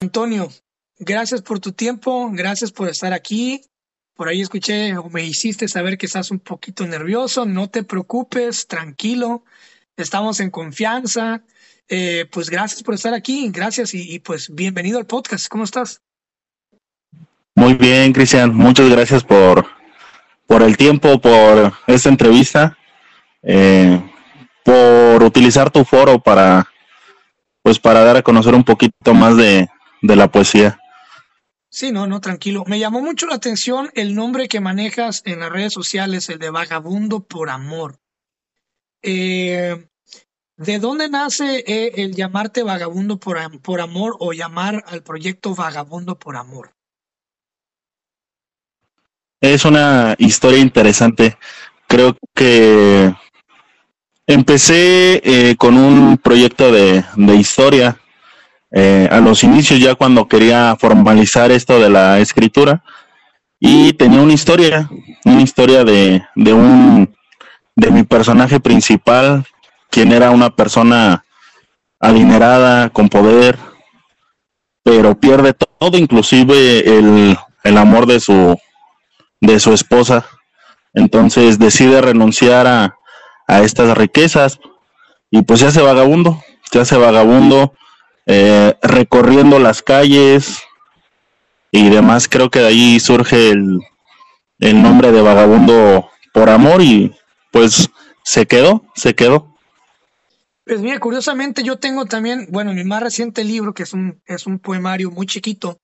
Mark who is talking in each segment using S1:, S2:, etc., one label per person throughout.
S1: Antonio, gracias por tu tiempo, gracias por estar aquí. Por ahí escuché o me hiciste saber que estás un poquito nervioso, no te preocupes, tranquilo, estamos en confianza. Eh, pues gracias por estar aquí, gracias y, pues bienvenido al podcast. ¿Cómo estás?
S2: Muy bien, Cristian, muchas gracias por, por el tiempo, por esta entrevista, eh, por utilizar tu foro para, pues para dar a conocer un poquito más de, de la poesía.
S1: Sí, no, no, tranquilo. Me llamó mucho la atención el nombre que manejas en las redes sociales, el de Vagabundo por Amor. Eh, ¿De dónde nace eh, el llamarte Vagabundo por, por Amor o llamar al proyecto Vagabundo por Amor?
S2: Es una historia interesante. Creo que empecé eh, con un proyecto de, de historia eh, a los inicios ya cuando quería formalizar esto de la escritura y tenía una historia, una historia de, de un de mi personaje principal, quien era una persona adinerada, con poder, pero pierde todo, inclusive el, el amor de su de su esposa. Entonces decide renunciar a, a estas riquezas y pues se hace vagabundo, se hace vagabundo eh, recorriendo las calles y demás. Creo que de ahí surge el, el nombre de Vagabundo por Amor y pues se quedó, se quedó.
S1: Pues mira, curiosamente yo tengo también, bueno, mi más reciente libro, que es un, es un poemario muy chiquito,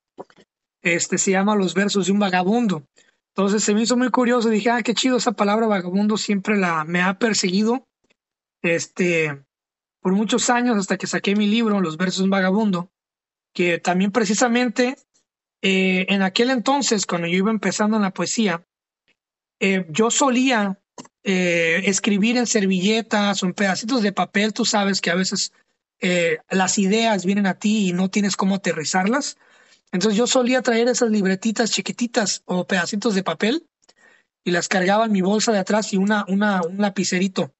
S1: este se llama Los versos de un vagabundo. Entonces se me hizo muy curioso, dije, ah, qué chido esa palabra vagabundo, siempre la me ha perseguido. Este, por muchos años hasta que saqué mi libro, Los versos vagabundo, que también precisamente eh, en aquel entonces, cuando yo iba empezando en la poesía, eh, yo solía eh, escribir en servilletas o en pedacitos de papel, tú sabes que a veces las ideas vienen a ti y no tienes cómo aterrizarlas. Entonces yo solía traer esas libretitas chiquititas o pedacitos de papel y las cargaba en mi bolsa de atrás y una, una, un lapicerito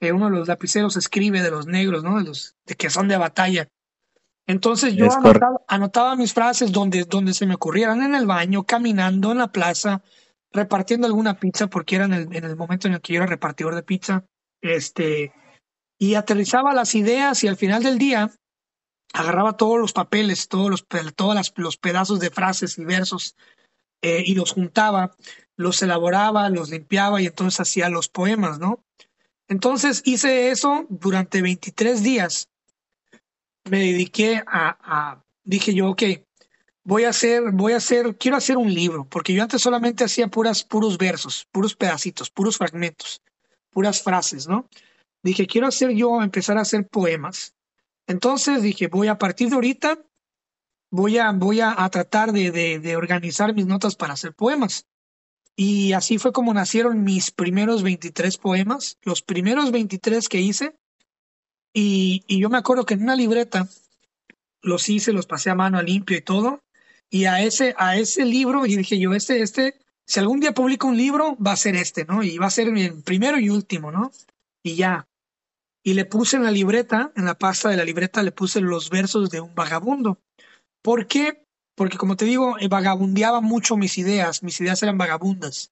S1: que uno de los lapiceros escribe de los negros, ¿no? De los de que son de batalla. Entonces yo anotaba, mis frases donde, donde se me ocurrieran en el baño, caminando en la plaza, repartiendo alguna pizza, porque era en el, en el momento en el que yo era repartidor de pizza, este, y aterrizaba las ideas y al final del día agarraba todos los papeles, todos los, todos los pedazos de frases y versos eh, y los juntaba, los elaboraba, los limpiaba y entonces hacía los poemas, ¿no? Entonces hice eso durante 23 días. Me dediqué a, dije yo, ok, voy a hacer, voy a hacer, quiero hacer un libro, porque yo antes solamente hacía puras, puros versos, puros pedacitos, puros fragmentos, puras frases, ¿no? Dije, quiero hacer yo, empezar a hacer poemas. Entonces dije, voy a partir de ahorita, voy a, voy a, tratar de, de organizar mis notas para hacer poemas. Y así fue como nacieron mis primeros 23 poemas, los primeros 23 que hice. Y, y yo me acuerdo que en una libreta los hice, los pasé a mano a limpio y todo. Y a ese, a ese libro, y dije yo, este, este, si algún día publico un libro, va a ser este, ¿no? Y va a ser el primero y último, ¿no? Y ya. Y le puse en la libreta, en la pasta de la libreta, le puse los versos de un vagabundo. ¿Por qué? Porque como te digo, eh, vagabundeaba mucho mis ideas, mis ideas eran vagabundas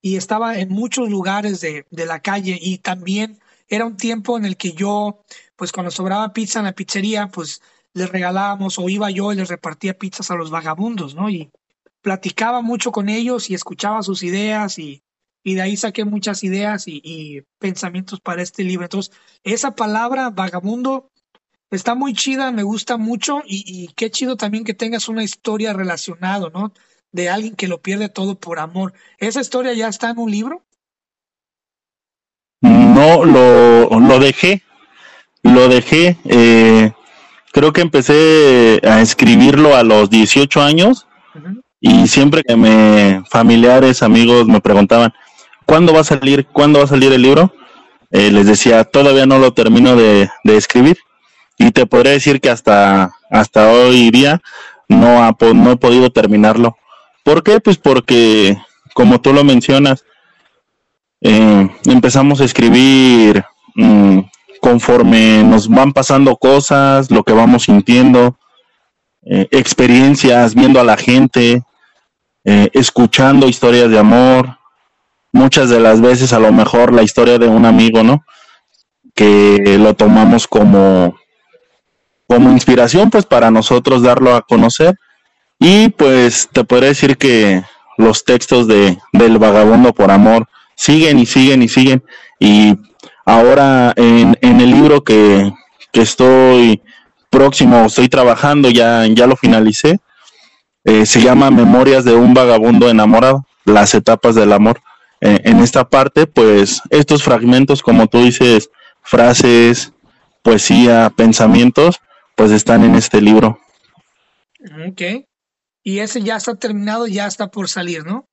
S1: y estaba en muchos lugares de, de, la calle y también era un tiempo en el que yo, pues cuando sobraba pizza en la pizzería, pues les regalábamos o iba yo y les repartía pizzas a los vagabundos, ¿no? Y platicaba mucho con ellos y escuchaba sus ideas y, y de ahí saqué muchas ideas y, y pensamientos para este libro. Entonces, esa palabra vagabundo está muy chida, me gusta mucho y, qué chido también que tengas una historia relacionada, ¿no? De alguien que lo pierde todo por amor. ¿Esa historia ya está en un libro?
S2: No, lo, lo dejé, lo dejé. Eh, creo que empecé a escribirlo a los 18 años y siempre que me familiares, amigos me preguntaban, ¿cuándo va a salir? ¿Cuándo va a salir el libro? Eh, les decía, todavía no lo termino de, de escribir y te podría decir que hasta, hasta hoy día no, ha, no he podido terminarlo. ¿Por qué? Pues porque, como tú lo mencionas, eh, empezamos a escribir mm, conforme nos van pasando cosas, lo que vamos sintiendo. eh, experiencias, viendo a la gente, eh, escuchando historias de amor, muchas de las veces a lo mejor la historia de un amigo, ¿no? Que lo tomamos como, como inspiración, pues para nosotros darlo a conocer. Y pues te podría decir que los textos de, del vagabundo por amor siguen y siguen y siguen. Y ahora en, en el libro que, que estoy próximo, estoy trabajando, ya, ya lo finalicé, eh, se llama Memorias de un vagabundo enamorado, las etapas del amor. Eh, en esta parte, pues estos fragmentos, como tú dices, frases, poesía, pensamientos, pues están en este libro.
S1: Ok. Y ese ya está terminado, ya está por salir, ¿no?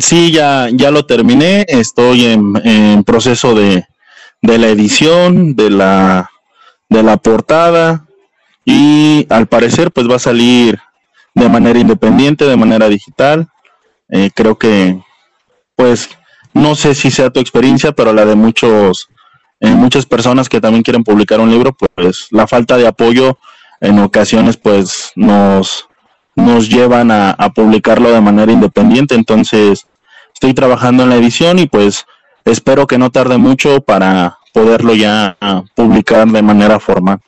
S2: Sí, ya, ya lo terminé. Estoy en, proceso de, de, la edición, de la, de la portada y al parecer pues va a salir de manera independiente, de manera digital. Eh, creo que pues no sé si sea tu experiencia, pero la de muchos, eh, muchas personas que también quieren publicar un libro, pues la falta de apoyo en ocasiones pues nos, nos llevan a, publicarlo de manera independiente. Entonces estoy trabajando en la edición y pues espero que no tarde mucho para poderlo ya publicar de manera formal.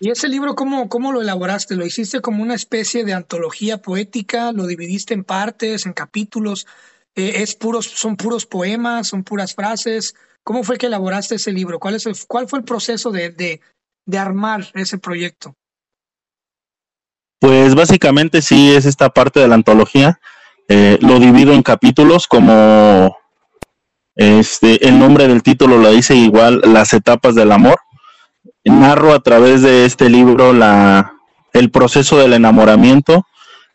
S1: ¿Y ese libro cómo, cómo lo elaboraste? ¿Lo hiciste como una especie de antología poética? ¿Lo dividiste en partes, en capítulos? Eh, es puros, ¿Son puros poemas? ¿Son puras frases? ¿Cómo fue que elaboraste ese libro? ¿Cuál, es el, cuál fue el proceso de, de, armar ese proyecto?
S2: Pues básicamente sí es esta parte de la antología. Eh, lo divido en capítulos como este, el nombre del título lo dice igual, las etapas del amor. Narro a través de este libro la, el proceso del enamoramiento,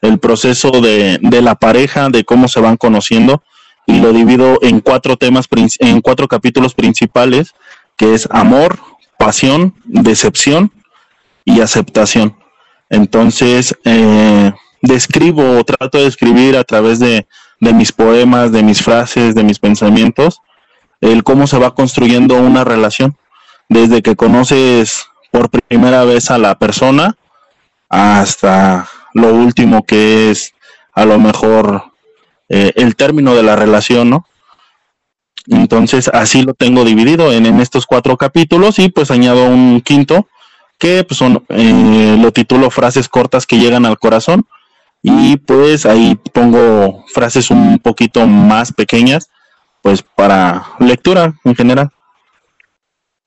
S2: el proceso de, de la pareja, de cómo se van conociendo, y lo divido en cuatro temas, en cuatro capítulos principales, que es amor, pasión, decepción y aceptación. Entonces, eh, describo o trato de escribir a través de, mis poemas, de mis frases, de mis pensamientos, el cómo se va construyendo una relación. Desde que conoces por primera vez a la persona hasta lo último que es a lo mejor eh, el término de la relación, ¿no? Entonces así lo tengo dividido en, en estos cuatro capítulos y pues añado un quinto que pues, son, eh, lo titulo frases cortas que llegan al corazón y pues ahí pongo frases un poquito más pequeñas pues para lectura en general.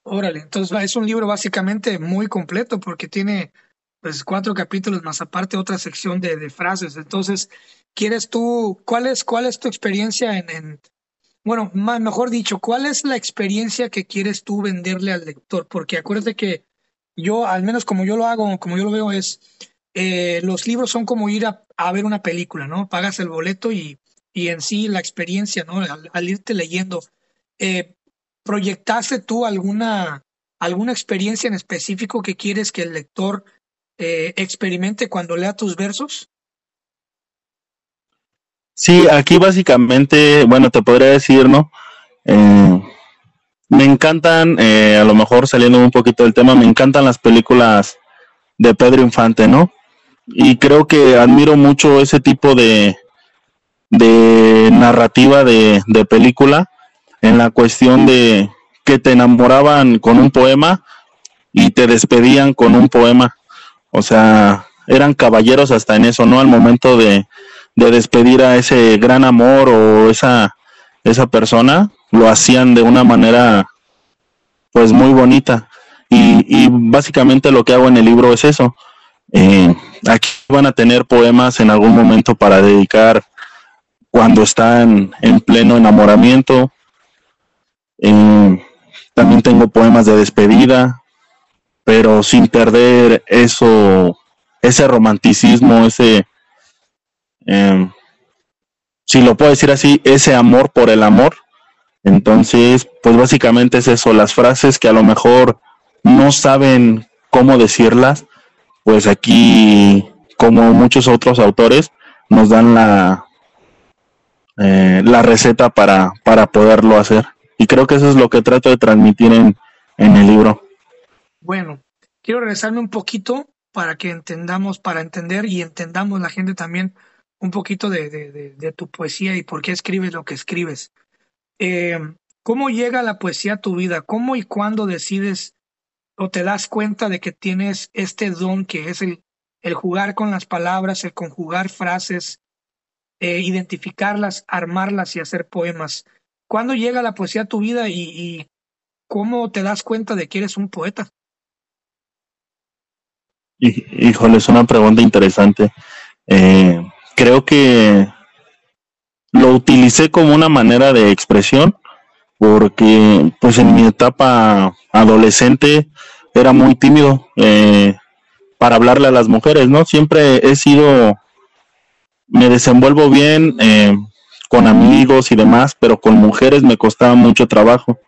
S1: Órale, entonces es un libro básicamente muy completo porque tiene pues cuatro capítulos más aparte otra sección de, de frases. Entonces, ¿quieres tú, cuál es, cuál es tu experiencia en, en bueno, más, mejor dicho, cuál es la experiencia que quieres tú venderle al lector? Porque acuérdate que yo, al menos como yo lo hago, como yo lo veo, es eh, los libros son como ir a, ver una película, ¿no? Pagas el boleto y, y en sí la experiencia, ¿no? Al, irte leyendo. Eh, ¿Proyectaste tú alguna, alguna experiencia en específico que quieres que el lector eh, experimente cuando lea tus versos?
S2: Sí, aquí básicamente, bueno, te podría decir, ¿no? Eh, me encantan, eh, a lo mejor saliendo un poquito del tema, me encantan las películas de Pedro Infante, ¿no? Y creo que admiro mucho ese tipo de, de narrativa de, de película en la cuestión de que te enamoraban con un poema y te despedían con un poema. O sea, eran caballeros hasta en eso, ¿no? Al momento de, de despedir a ese gran amor o esa, esa persona, lo hacían de una manera pues muy bonita. Y, básicamente lo que hago en el libro es eso. Eh, aquí van a tener poemas en algún momento para dedicar cuando están en pleno enamoramiento. Eh, también tengo poemas de despedida, pero sin perder eso, ese romanticismo, ese, eh, si lo puedo decir así, ese amor por el amor. Entonces, pues básicamente es eso, las frases que a lo mejor no saben cómo decirlas, pues aquí, como muchos otros autores, nos dan la, eh, la receta para, para poderlo hacer. Y creo que eso es lo que trato de transmitir en, en el libro.
S1: Bueno, quiero regresarme un poquito para que entendamos, para entender y entendamos la gente también un poquito de, de, tu poesía y por qué escribes lo que escribes. Eh, ¿Cómo llega la poesía a tu vida? ¿Cómo y cuándo decides o te das cuenta de que tienes este don que es el, el jugar con las palabras, el conjugar frases, eh, identificarlas, armarlas y hacer poemas? ¿Cuándo llega la poesía a tu vida y, y cómo te das cuenta de que eres un poeta?
S2: Híjole, es una pregunta interesante. Eh, creo que lo utilicé como una manera de expresión porque pues en mi etapa adolescente era muy tímido eh, para hablarle a las mujeres, ¿no? Siempre he sido, me desenvuelvo bien eh, con amigos y demás, pero con mujeres me costaba mucho trabajo.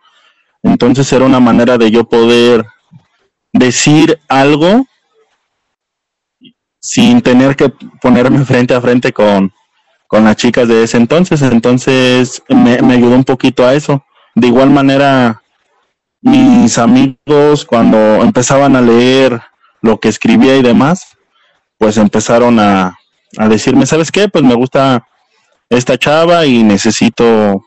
S2: Entonces era una manera de yo poder decir algo sin tener que ponerme frente a frente con, las chicas de ese entonces. Entonces me, ayudó un poquito a eso. De igual manera, mis amigos cuando empezaban a leer lo que escribía y demás, pues empezaron a, a decirme, ¿sabes qué? Pues me gusta esta chava y necesito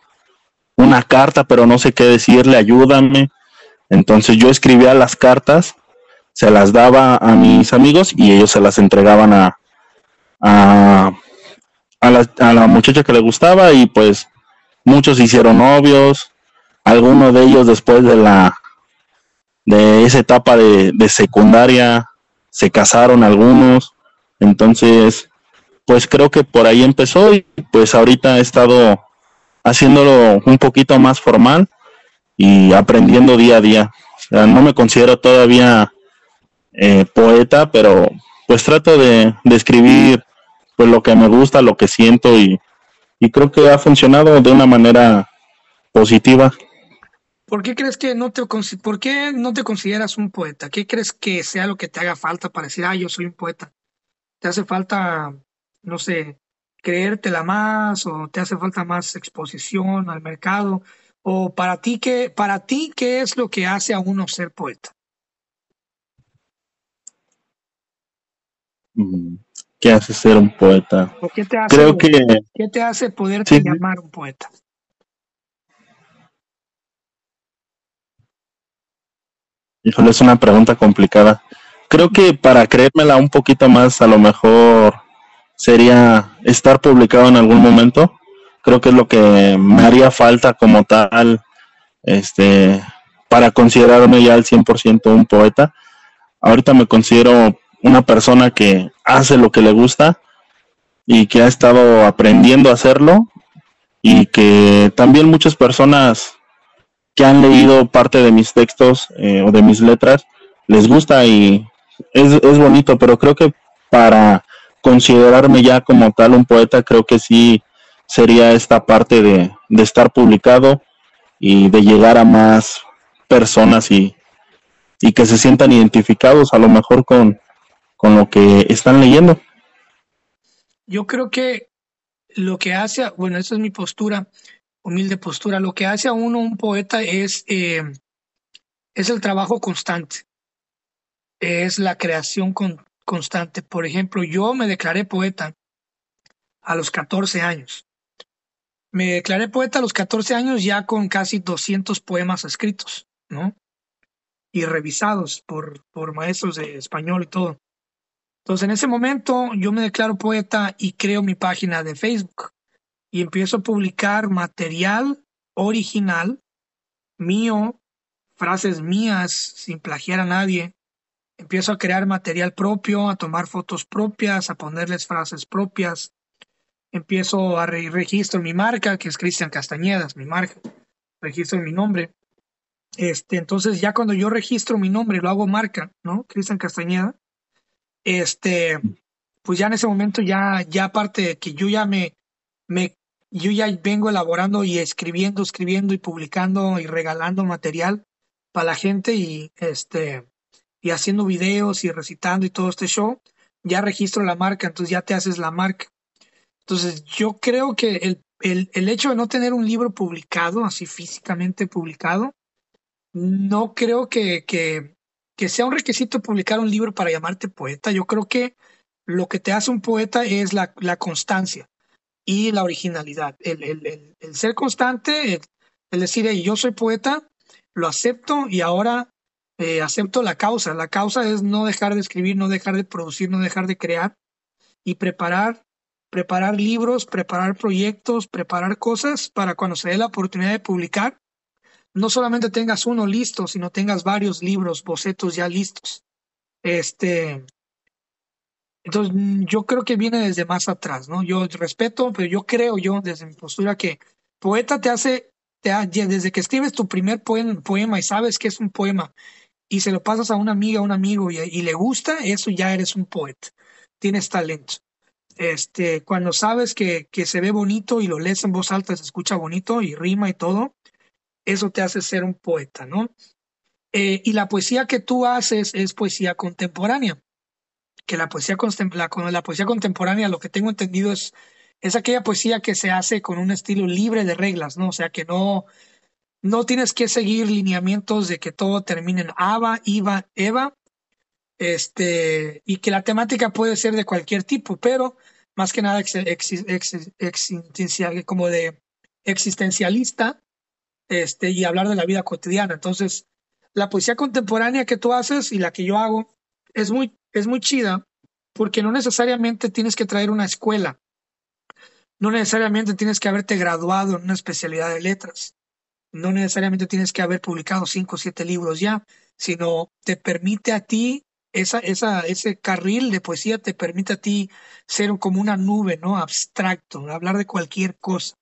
S2: una carta, pero no sé qué decirle, ayúdame. Entonces yo escribía las cartas se las daba a mis amigos y ellos se las entregaban a, a, la, a la muchacha que le gustaba y pues muchos hicieron novios, algunos de ellos después de la de esa etapa de, de secundaria se casaron algunos, entonces pues creo que por ahí empezó y pues ahorita he estado haciéndolo un poquito más formal y aprendiendo día a día. No me considero todavía eh, poeta, pero pues trato de, escribir pues lo que me gusta, lo que siento y, creo que ha funcionado de una manera positiva.
S1: ¿Por qué crees que no te por qué no te consideras un poeta? ¿Qué crees que sea lo que te haga falta para decir, ah, yo soy un poeta? ¿Te hace falta, no sé, creértela más o te hace falta más exposición al mercado? ¿O para ti qué, para ti qué es lo que hace a uno ser poeta?
S2: ¿Qué hace ser un poeta?
S1: qué te hace,
S2: Creo que,
S1: ¿Qué te hace poderte llamar un poeta?
S2: Híjole, es una pregunta complicada. Creo que para creérmela un poquito más, a lo mejor sería estar publicado en algún momento. Creo que es lo que me haría falta como tal, este, para considerarme ya al 100% un poeta. Ahorita me considero una persona que hace lo que le gusta y que ha estado aprendiendo a hacerlo y que también muchas personas que han leído parte de mis textos eh, o de mis letras les gusta y es, es bonito, pero creo que para considerarme ya como tal un poeta, creo que sí sería esta parte de, de estar publicado y de llegar a más personas y, y que se sientan identificados a lo mejor con, con lo que están leyendo.
S1: Yo creo que lo que hace, bueno, esa es mi postura, humilde postura, lo que hace a uno un poeta es, eh, es el trabajo constante, es la creación constante. Por ejemplo, yo me declaré poeta a los 14 años. Me declaré poeta a los 14 años ya con casi 200 poemas escritos, ¿no? Y revisados por, por maestros de español y todo. Entonces, en ese momento yo me declaro poeta y creo mi página de Facebook y empiezo a publicar material original mío, frases mías sin plagiar a nadie. Empiezo a crear material propio, a tomar fotos propias, a ponerles frases propias. Empiezo a registrar mi marca, que es Cristian Castañedas, mi marca. Registro mi nombre. Este, entonces ya cuando yo registro mi nombre, lo hago marca, ¿no? Cristian Castañeda este, pues ya en ese momento ya, ya aparte de que yo ya me, me, yo ya vengo elaborando y escribiendo, escribiendo y publicando y regalando material para la gente y este, y haciendo videos y recitando y todo este show, ya registro la marca, entonces ya te haces la marca. Entonces yo creo que el, el, el hecho de no tener un libro publicado, así físicamente publicado, no creo que, que, que sea un requisito publicar un libro para llamarte poeta. Yo creo que lo que te hace un poeta es la, constancia y la originalidad. El, ser constante, el, decir, yo soy poeta, lo acepto y ahora eh, acepto la causa. La causa es no dejar de escribir, no dejar de producir, no dejar de crear y preparar, preparar libros, preparar proyectos, preparar cosas para cuando se dé la oportunidad de publicar, no solamente tengas uno listo, sino tengas varios libros, bocetos ya listos. Este, entonces, yo creo que viene desde más atrás, ¿no? Yo respeto, pero yo creo yo, desde mi postura, que poeta te hace, te desde que escribes tu primer poema, y sabes que es un poema y se lo pasas a una amiga, a un amigo y, y, le gusta, eso ya eres un poeta, tienes talento. Este, cuando sabes que, que se ve bonito y lo lees en voz alta, se escucha bonito y rima y todo, eso te hace ser un poeta, ¿no? Eh, y la poesía que tú haces es poesía contemporánea, que la poesía, la, la poesía contemporánea, lo que tengo entendido es, es aquella poesía que se hace con un estilo libre de reglas, ¿no? O sea, que no, no tienes que seguir lineamientos de que todo termine en Ava, Iva, Eva, este, y que la temática puede ser de cualquier tipo, pero más que nada como de existencialista, este, y hablar de la vida cotidiana. Entonces, la poesía contemporánea que tú haces y la que yo hago es muy, es muy chida porque no necesariamente tienes que traer una escuela, no necesariamente tienes que haberte graduado en una especialidad de letras, no necesariamente tienes que haber publicado cinco o siete libros ya, sino te permite a ti, esa, esa, ese carril de poesía te permite a ti ser como una nube, ¿no? Abstracto, hablar de cualquier cosa.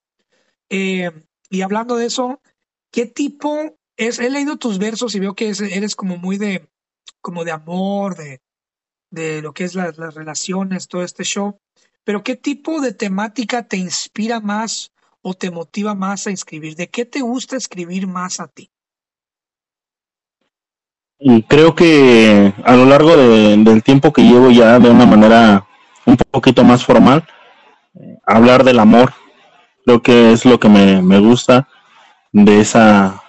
S1: Eh, y hablando de eso, ¿qué tipo es? He leído tus versos y veo que eres como muy de, como de amor, de, de lo que es las relaciones, todo este show. Pero ¿qué tipo de temática te inspira más o te motiva más a escribir? ¿De qué te gusta escribir más a ti?
S2: Y creo que a lo largo del tiempo que llevo ya de una manera un poquito más formal, eh, hablar del amor, creo que es lo que me gusta de esa,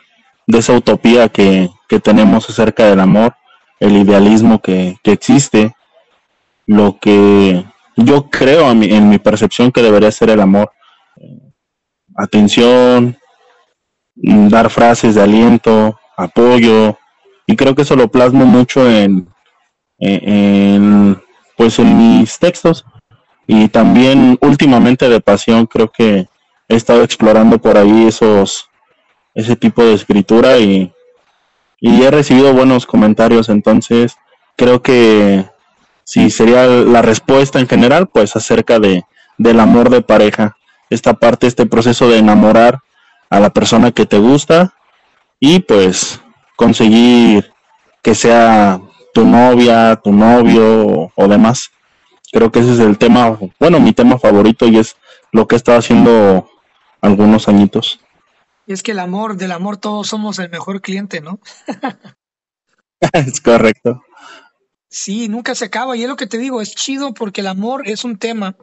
S2: de esa utopía que, que tenemos acerca del amor el idealismo que, existe, lo que yo creo en mi, percepción que debería ser el amor. Atención, dar frases de aliento, apoyo, y creo que eso lo plasmo mucho en, en, pues en mis textos y también últimamente de pasión creo que he estado explorando por ahí esos ese tipo de escritura y y he recibido buenos comentarios, entonces creo que si sería la respuesta en general, pues acerca de del amor de pareja, esta parte, este proceso de enamorar a la persona que te gusta y pues conseguir que sea tu novia, tu novio o, o demás. Creo que ese es el tema, bueno, mi tema favorito y es lo que he estado haciendo algunos añitos.
S1: Y es que el amor, del amor todos somos el mejor cliente, ¿no?
S2: es correcto.
S1: Sí, nunca se acaba. Y es lo que te digo, es chido porque el amor es un tema.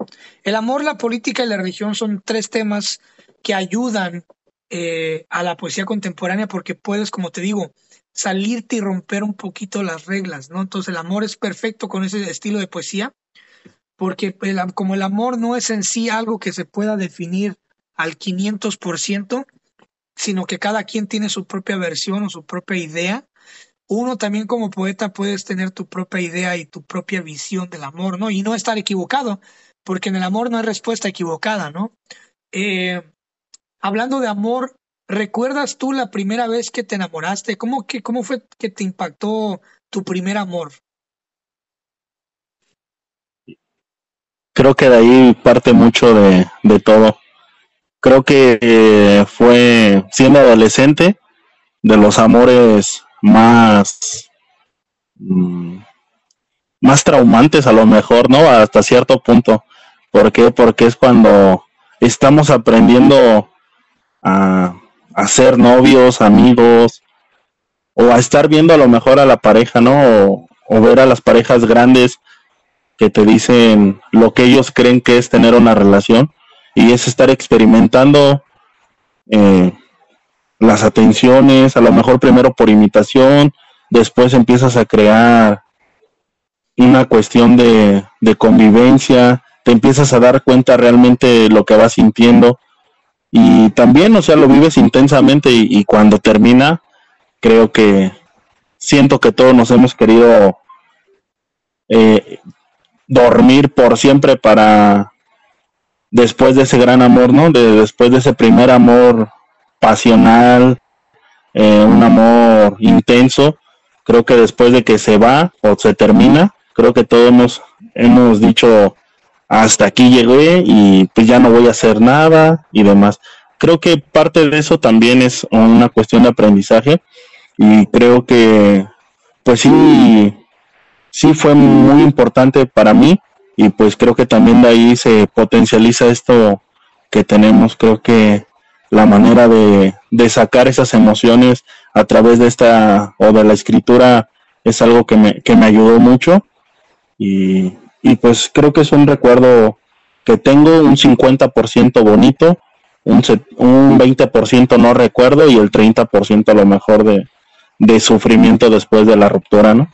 S1: El amor, la política y la religión son tres temas que ayudan eh, a la poesía contemporánea porque puedes, como te digo, salirte y romper un poquito las reglas, ¿no? Entonces el amor es perfecto con ese estilo de poesía porque como el amor no es en sí algo que se pueda definir al 500%, sino que cada quien tiene su propia versión o su propia idea. Uno también como poeta puedes tener tu propia idea y tu propia visión del amor, ¿no? Y no estar equivocado, porque en el amor no hay respuesta equivocada, ¿no? Eh, hablando de amor, ¿recuerdas tú la primera vez que te enamoraste? ¿Cómo, que, cómo fue que te impactó tu primer amor?
S2: Creo que de ahí parte mucho de, de todo creo que eh, fue siendo adolescente de los amores más mm, más traumantes a lo mejor, ¿no? Hasta cierto punto. ¿Por qué? Porque es cuando estamos aprendiendo a, a ser novios, amigos, o a estar viendo a lo mejor a la pareja, ¿no? o ver a las parejas grandes que te dicen lo que ellos creen que es tener una relación y es estar experimentando eh, las atenciones, a lo mejor primero por imitación, después empiezas a crear una cuestión de, de convivencia, te empiezas a dar cuenta realmente de lo que vas sintiendo y también, o sea, lo vives intensamente y, cuando termina, creo que siento que todos nos hemos querido eh, dormir por siempre para después de ese gran amor, ¿no? De, después de ese primer amor pasional, eh, un amor intenso, creo que después de que se va o se termina, creo que todos hemos, hemos dicho hasta aquí llegué y pues ya no voy a hacer nada y demás. Creo que parte de eso también es una cuestión de aprendizaje y creo que pues sí, sí fue muy importante para mí y pues creo que también de ahí se potencializa esto que tenemos. Creo que la manera de, de sacar esas emociones a través de esta o de la escritura es algo que me, que me ayudó mucho y y pues creo que es un recuerdo que tengo un 50% bonito, un, un 20% no recuerdo y el 30% a lo mejor de, de sufrimiento después de la ruptura, ¿no?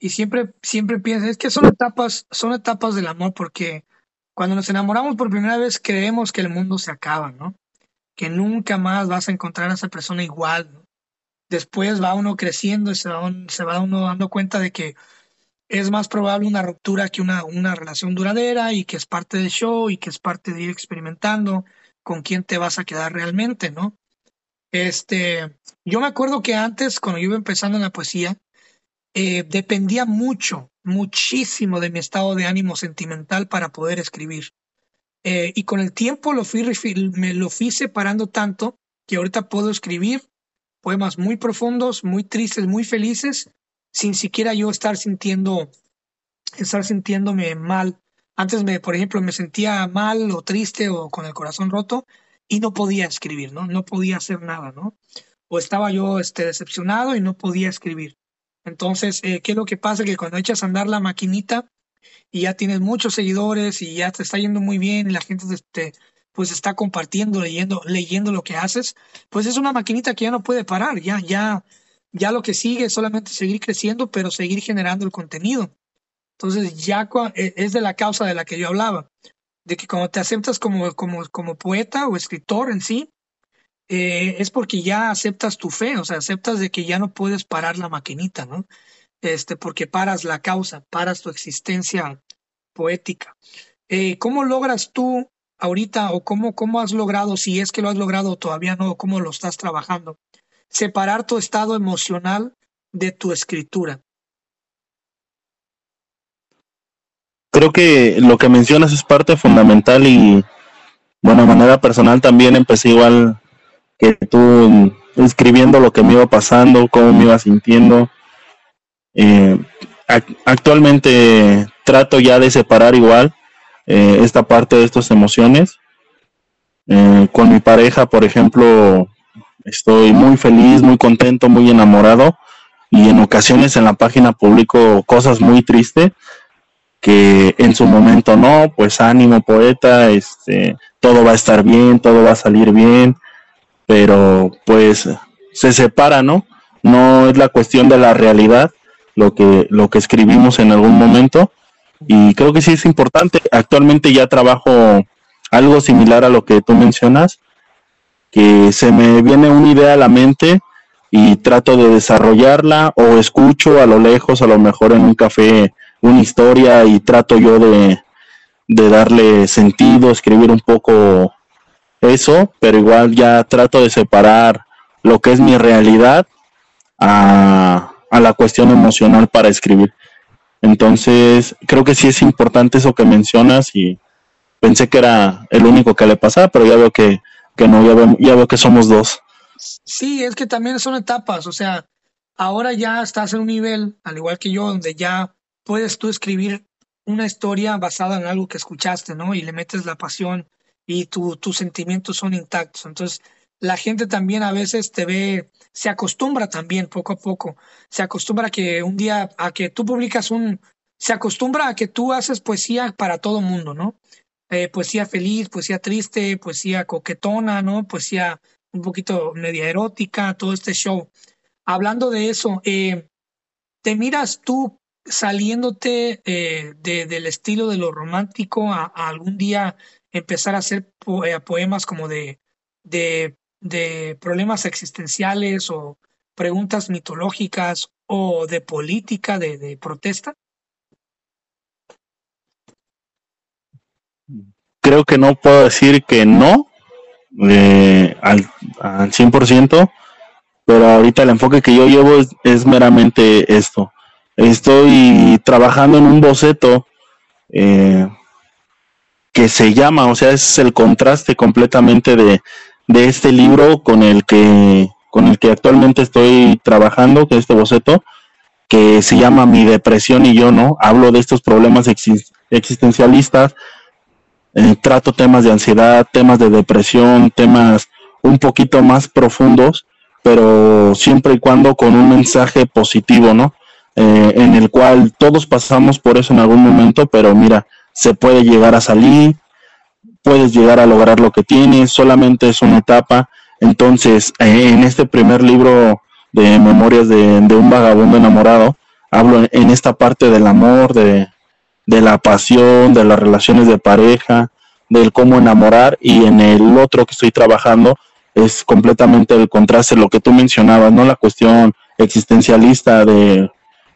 S1: Y siempre, siempre pienso, es que son etapas, son etapas del amor porque cuando nos enamoramos por primera vez creemos que el mundo se acaba, ¿no? Que nunca más vas a encontrar a esa persona igual. Después va uno creciendo y se va, se va uno dando cuenta de que es más probable una ruptura que una, una relación duradera y que es parte del show y que es parte de ir experimentando con quién te vas a quedar realmente, ¿no? Este, yo me acuerdo que antes, cuando yo iba empezando en la poesía, eh, dependía mucho, muchísimo de mi estado de ánimo sentimental para poder escribir. Eh, y con el tiempo lo fui, me lo fui separando tanto que ahorita puedo escribir poemas muy profundos, muy tristes, muy felices, sin siquiera yo estar sintiendo, estar sintiéndome mal. Antes me, por ejemplo, me sentía mal o triste o con el corazón roto y no podía escribir, ¿no? No podía hacer nada, ¿no? O estaba yo este, decepcionado y no podía escribir. Entonces, eh, ¿qué es lo que pasa? Que cuando echas a andar la maquinita y ya tienes muchos seguidores y ya te está yendo muy bien y la gente te, pues está compartiendo, leyendo, leyendo lo que haces, pues es una maquinita que ya no puede parar, ya, ya, ya lo que sigue es solamente seguir creciendo, pero seguir generando el contenido. Entonces ya e, es de la causa de la que yo hablaba, de que cuando te aceptas como, como, como poeta o escritor en sí, eh, es porque ya aceptas tu fe, o sea, aceptas de que ya no puedes parar la maquinita, ¿no? Este, porque paras la causa, paras tu existencia poética. Eh, ¿Cómo logras tú ahorita o cómo, cómo has logrado, si es que lo has logrado todavía no, cómo lo estás trabajando? separar tu estado emocional de tu escritura.
S2: Creo que lo que mencionas es parte fundamental y, bueno, de manera personal también empecé igual que tú escribiendo lo que me iba pasando, cómo me iba sintiendo. Eh, actualmente trato ya de separar igual eh, esta parte de estas emociones. Eh, con mi pareja, por ejemplo, Estoy muy feliz, muy contento, muy enamorado y en ocasiones en la página publico cosas muy tristes que en su momento no, pues ánimo poeta, este, todo va a estar bien, todo va a salir bien, pero pues se separa, ¿no? No es la cuestión de la realidad, lo que, lo que escribimos en algún momento, y creo que sí es importante. Actualmente ya trabajo algo similar a lo que tú mencionas, que se me viene una idea a la mente y trato de desarrollarla o escucho a lo lejos, a lo mejor en un café, una historia y trato yo de, darle sentido, escribir un poco eso, pero igual ya trato de separar lo que es mi realidad a, a la cuestión emocional para escribir. Entonces, creo que sí es importante eso que mencionas y pensé que era el único que le pasaba, pero ya veo que que no, ya veo, que somos dos.
S1: Sí, es que también son etapas, o sea, ahora ya estás en un nivel, al igual que yo, donde ya puedes tú escribir una historia basada en algo que escuchaste, ¿no? Y le metes la pasión y tus sentimientos son intactos. Entonces, la gente también a veces te ve, se acostumbra también poco a poco, se acostumbra a que un día, a que tú publicas un, se acostumbra a que tú haces poesía para todo mundo, ¿no? Eh, poesía feliz, poesía triste, poesía coquetona, ¿no? Poesía un poquito media erótica, todo este show. hablando de eso, eh, ¿te miras tú saliéndote eh, del estilo de lo romántico a, algún día empezar a hacer eh, poemas como de, de, problemas existenciales o preguntas mitológicas o de política, de, protesta?
S2: Creo que no puedo decir que no al, al 100%, pero ahorita el enfoque que yo llevo es meramente esto estoy trabajando en un boceto eh, que se llama, o sea, es el contraste completamente de, este libro con el que con el que actualmente estoy trabajando, que es este boceto, que se llama Mi depresión y yo, ¿no? Hablo de estos problemas existencialistas, eh, trato temas de ansiedad, temas de depresión, temas un poquito más profundos, pero siempre y cuando con un mensaje positivo, ¿no? Eh, en el cual todos pasamos por eso en algún momento, pero mira, se puede llegar a salir, puedes llegar a lograr lo que tienes, solamente es una etapa. Entonces, eh, en este primer libro de Memorias de, un vagabundo enamorado, hablo en esta parte del amor, de, de la pasión, de las relaciones de pareja, del cómo enamorar, y en el otro que estoy trabajando es completamente el contraste, lo que tú mencionabas, ¿no? La cuestión existencialista de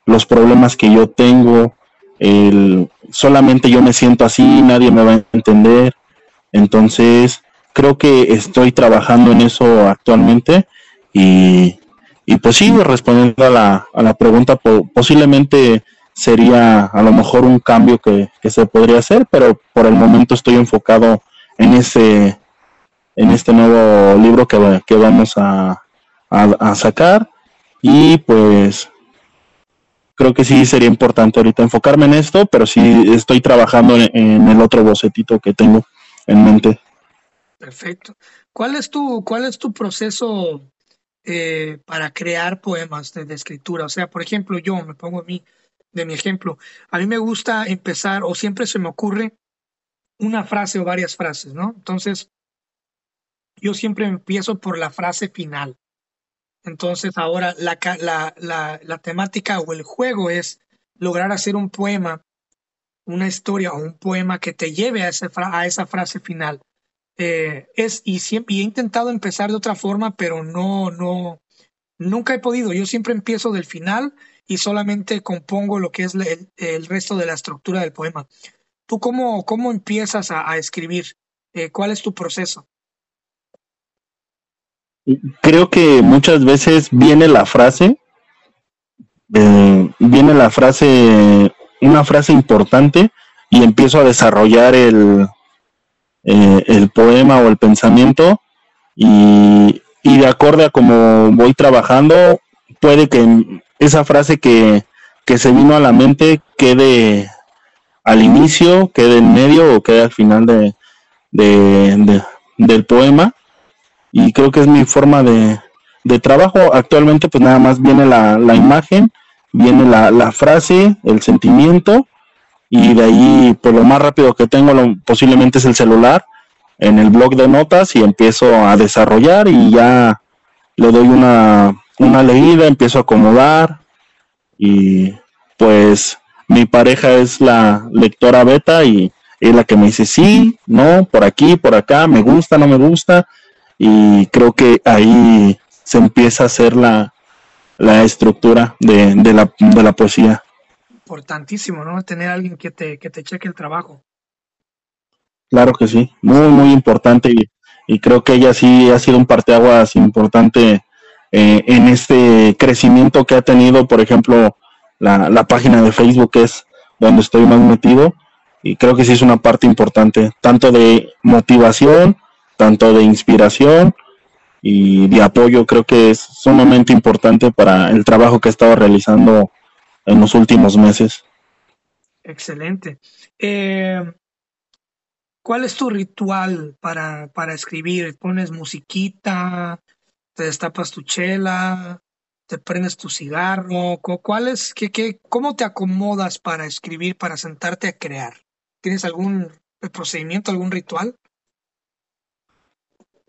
S2: los problemas que yo tengo, el, solamente yo me siento así, nadie me va a entender. Entonces, creo que estoy trabajando en eso actualmente y, y pues sí, respondiendo a la, a la pregunta, posiblemente sería a lo mejor un cambio que, se podría hacer, pero por el momento estoy enfocado en ese en este nuevo libro que, que vamos a, a sacar y pues creo que sí sería importante ahorita enfocarme en esto, pero sí estoy trabajando en, el otro bocetito que tengo en mente.
S1: Perfecto. ¿Cuál es tu, cuál es tu proceso eh, para crear poemas de, escritura? O sea, por ejemplo, yo me pongo a mí, de mi ejemplo, a mí me gusta empezar o siempre se me ocurre una frase o varias frases, ¿no? Entonces, yo siempre empiezo por la frase final. Entonces ahora la, la, la, temática o el juego es lograr hacer un poema, una historia o un poema que te lleve a, ese, a esa frase final. Eh, es, y, siempre, he intentado empezar de otra forma, pero no, no, nunca he podido. Yo siempre empiezo del final y solamente compongo lo que es el, resto de la estructura del poema. ¿Tú cómo, cómo empiezas a, escribir? Eh, ¿Cuál es tu proceso?
S2: Creo que muchas veces viene la frase, eh, viene la frase, una frase importante y empiezo a desarrollar el, eh, el poema o el pensamiento y, de acuerdo a como voy trabajando, puede que esa frase que, que se vino a la mente quede al inicio, quede en medio o quede al final de, de, del poema y creo que es mi forma de, trabajo. Actualmente pues nada más viene la, imagen, viene la, frase, el sentimiento y de ahí pues lo más rápido que tengo posiblemente es el celular en el blog de notas y empiezo a desarrollar y ya le doy una, una leída, empiezo a acomodar y pues mi pareja es la lectora beta y es la que me dice sí, no, por aquí, por acá, me gusta, no me gusta y creo que ahí se empieza a hacer la, estructura de, la, de la poesía.
S1: Importantísimo, ¿no? Tener a alguien que te, que te cheque el trabajo.
S2: Claro que sí, muy, muy importante y, creo que ella sí ha sido un parteaguas importante eh, en este crecimiento que ha tenido, por ejemplo, la, la página de Facebook es donde estoy más metido y creo que sí es una parte importante, tanto de motivación tanto de inspiración y de apoyo, creo que es sumamente importante para el trabajo que he estado realizando en los últimos meses.
S1: Excelente. Eh, ¿Cuál es tu ritual para, para escribir? ¿Pones musiquita? ¿Te destapas tu chela? ¿Te prendes tu cigarro? ¿Cuál es, qué, qué, ¿Cómo te acomodas para escribir, para sentarte a crear? ¿Tienes algún procedimiento, algún ritual?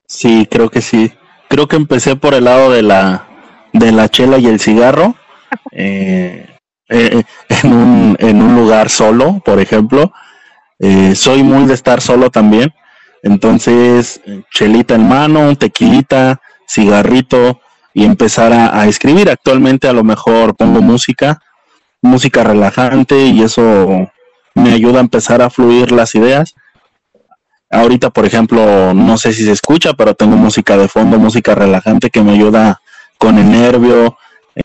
S2: Sí, creo que sí. Creo que empecé por el lado de la, de la chela y el cigarro eh, eh, en, un, en un lugar solo, por ejemplo. soy muy de estar solo también. Entonces, chelita en mano, tequilita, cigarrito y empezar a, escribir. Actualmente a lo mejor pongo música, música relajante y eso me ayuda a empezar a fluir las ideas. Ahorita, por ejemplo, no sé si se escucha, pero tengo música de fondo, música relajante que me ayuda con el nervio,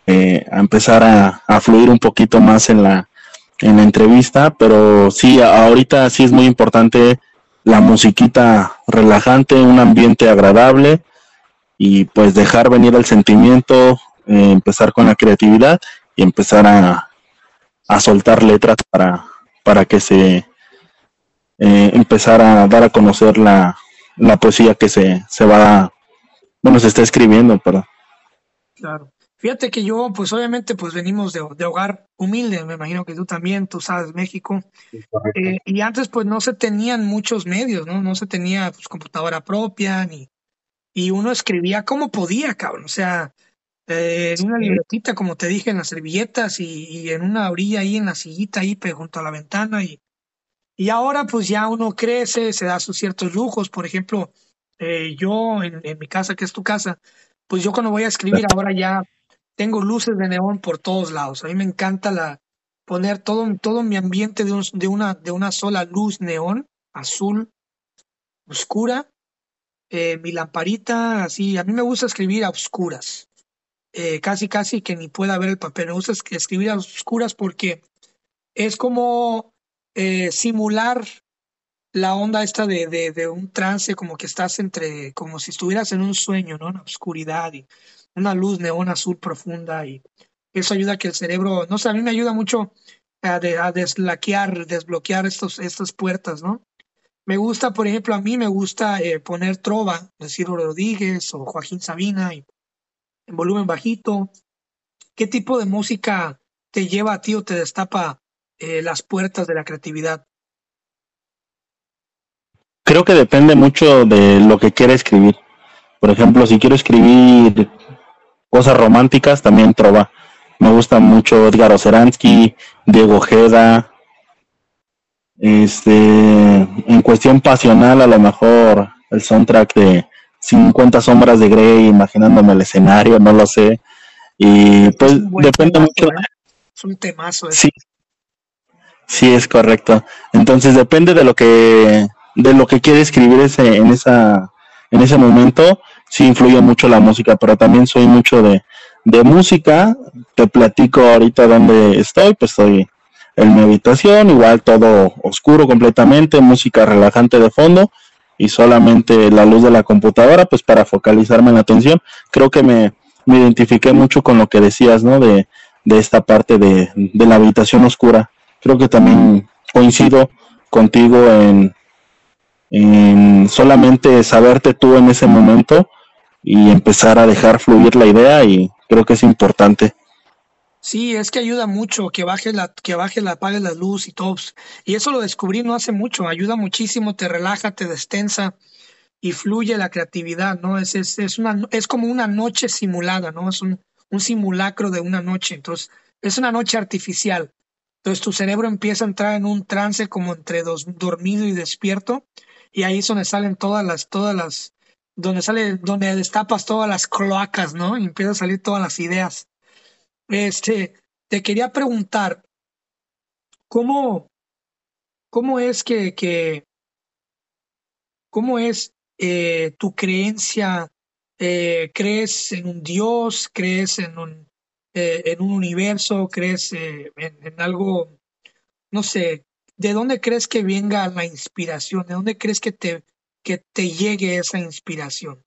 S2: eh, a empezar a, fluir un poquito más en la, en la entrevista, pero sí, ahorita sí es muy importante la musiquita relajante, un ambiente agradable y pues dejar venir el sentimiento, eh, empezar con la creatividad y empezar a, a soltar letras para, para que se eh, empezar a dar a conocer la, la poesía que se, se va, bueno, se está escribiendo, pero
S1: Claro. Fíjate que yo, pues obviamente, pues venimos de, de hogar humilde, me imagino que tú también, tú sabes, México. Eh, y antes, pues no se tenían muchos medios, ¿no? No se tenía pues, computadora propia, ni, y uno escribía como podía, cabrón. O sea, eh, en una libretita, como te dije, en las servilletas y, y, en una orilla ahí, en la sillita ahí, junto a la ventana. Y, y ahora, pues ya uno crece, se da sus ciertos lujos. Por ejemplo, eh, yo en, en mi casa, que es tu casa, pues yo cuando voy a escribir ahora ya tengo luces de neón por todos lados. A mí me encanta la, poner todo, todo mi ambiente de, de, una, de una sola luz neón, azul, oscura. Eh, mi lamparita, así, a mí me gusta escribir a oscuras. Eh, casi, casi que ni pueda ver el papel. Me gusta escribir a oscuras porque es como eh, simular la onda esta de, de, un trance, como que estás entre, como si estuvieras en un sueño, ¿no? En oscuridad y una luz neón azul profunda y eso ayuda a que el cerebro, no sé, a mí me ayuda mucho a, a deslaquear, desbloquear estos, estas puertas, ¿no? Me gusta, por ejemplo, a mí me gusta eh, poner trova, decir Rodríguez o Joaquín Sabina y, en volumen bajito. ¿Qué tipo de música te lleva a ti o te destapa eh, las puertas de la creatividad?
S2: Creo que depende mucho de lo que quiera escribir. Por ejemplo, si quiero escribir cosas románticas, también trova. Me gusta mucho Edgar Oceransky, Diego Ojeda. Este, en cuestión pasional, a lo mejor el soundtrack de 50 sombras de Grey, imaginándome el escenario, no lo sé. Y pues depende mucho.
S1: ¿eh? Es un temazo.
S2: Sí, sí, es correcto. Entonces depende de lo que de lo que quiere escribir ese, en esa en ese momento sí influye mucho la música, pero también soy mucho de, de música. Te platico ahorita dónde estoy, pues estoy en mi habitación, igual todo oscuro completamente, música relajante de fondo y solamente la luz de la computadora, pues para focalizarme en la atención. Creo que me, me identifiqué mucho con lo que decías, ¿no? De, de esta parte de, de la habitación oscura. Creo que también coincido contigo en, en solamente saberte tú en ese momento y empezar a dejar fluir la idea y creo que es importante.
S1: Sí, es que ayuda mucho que baje la, que baje la, apague la luz y todo. Y eso lo descubrí no hace mucho, ayuda muchísimo, te relaja, te destensa y fluye la creatividad, ¿no? Es, es, es, una, es como una noche simulada, ¿no? Es un, un simulacro de una noche, entonces es una noche artificial. Entonces tu cerebro empieza a entrar en un trance como entre dos, dormido y despierto y ahí es donde salen todas las, todas las, donde sale, donde destapas todas las cloacas, ¿no? Y empiezan a salir todas las ideas. Este, te quería preguntar, ¿cómo, cómo es que, que cómo es eh, tu creencia? Eh, ¿Crees en un Dios? ¿Crees en un, eh, en un universo? ¿Crees en, en algo, no sé, ¿de dónde crees que venga la inspiración? ¿De dónde crees que te, que te llegue esa inspiración?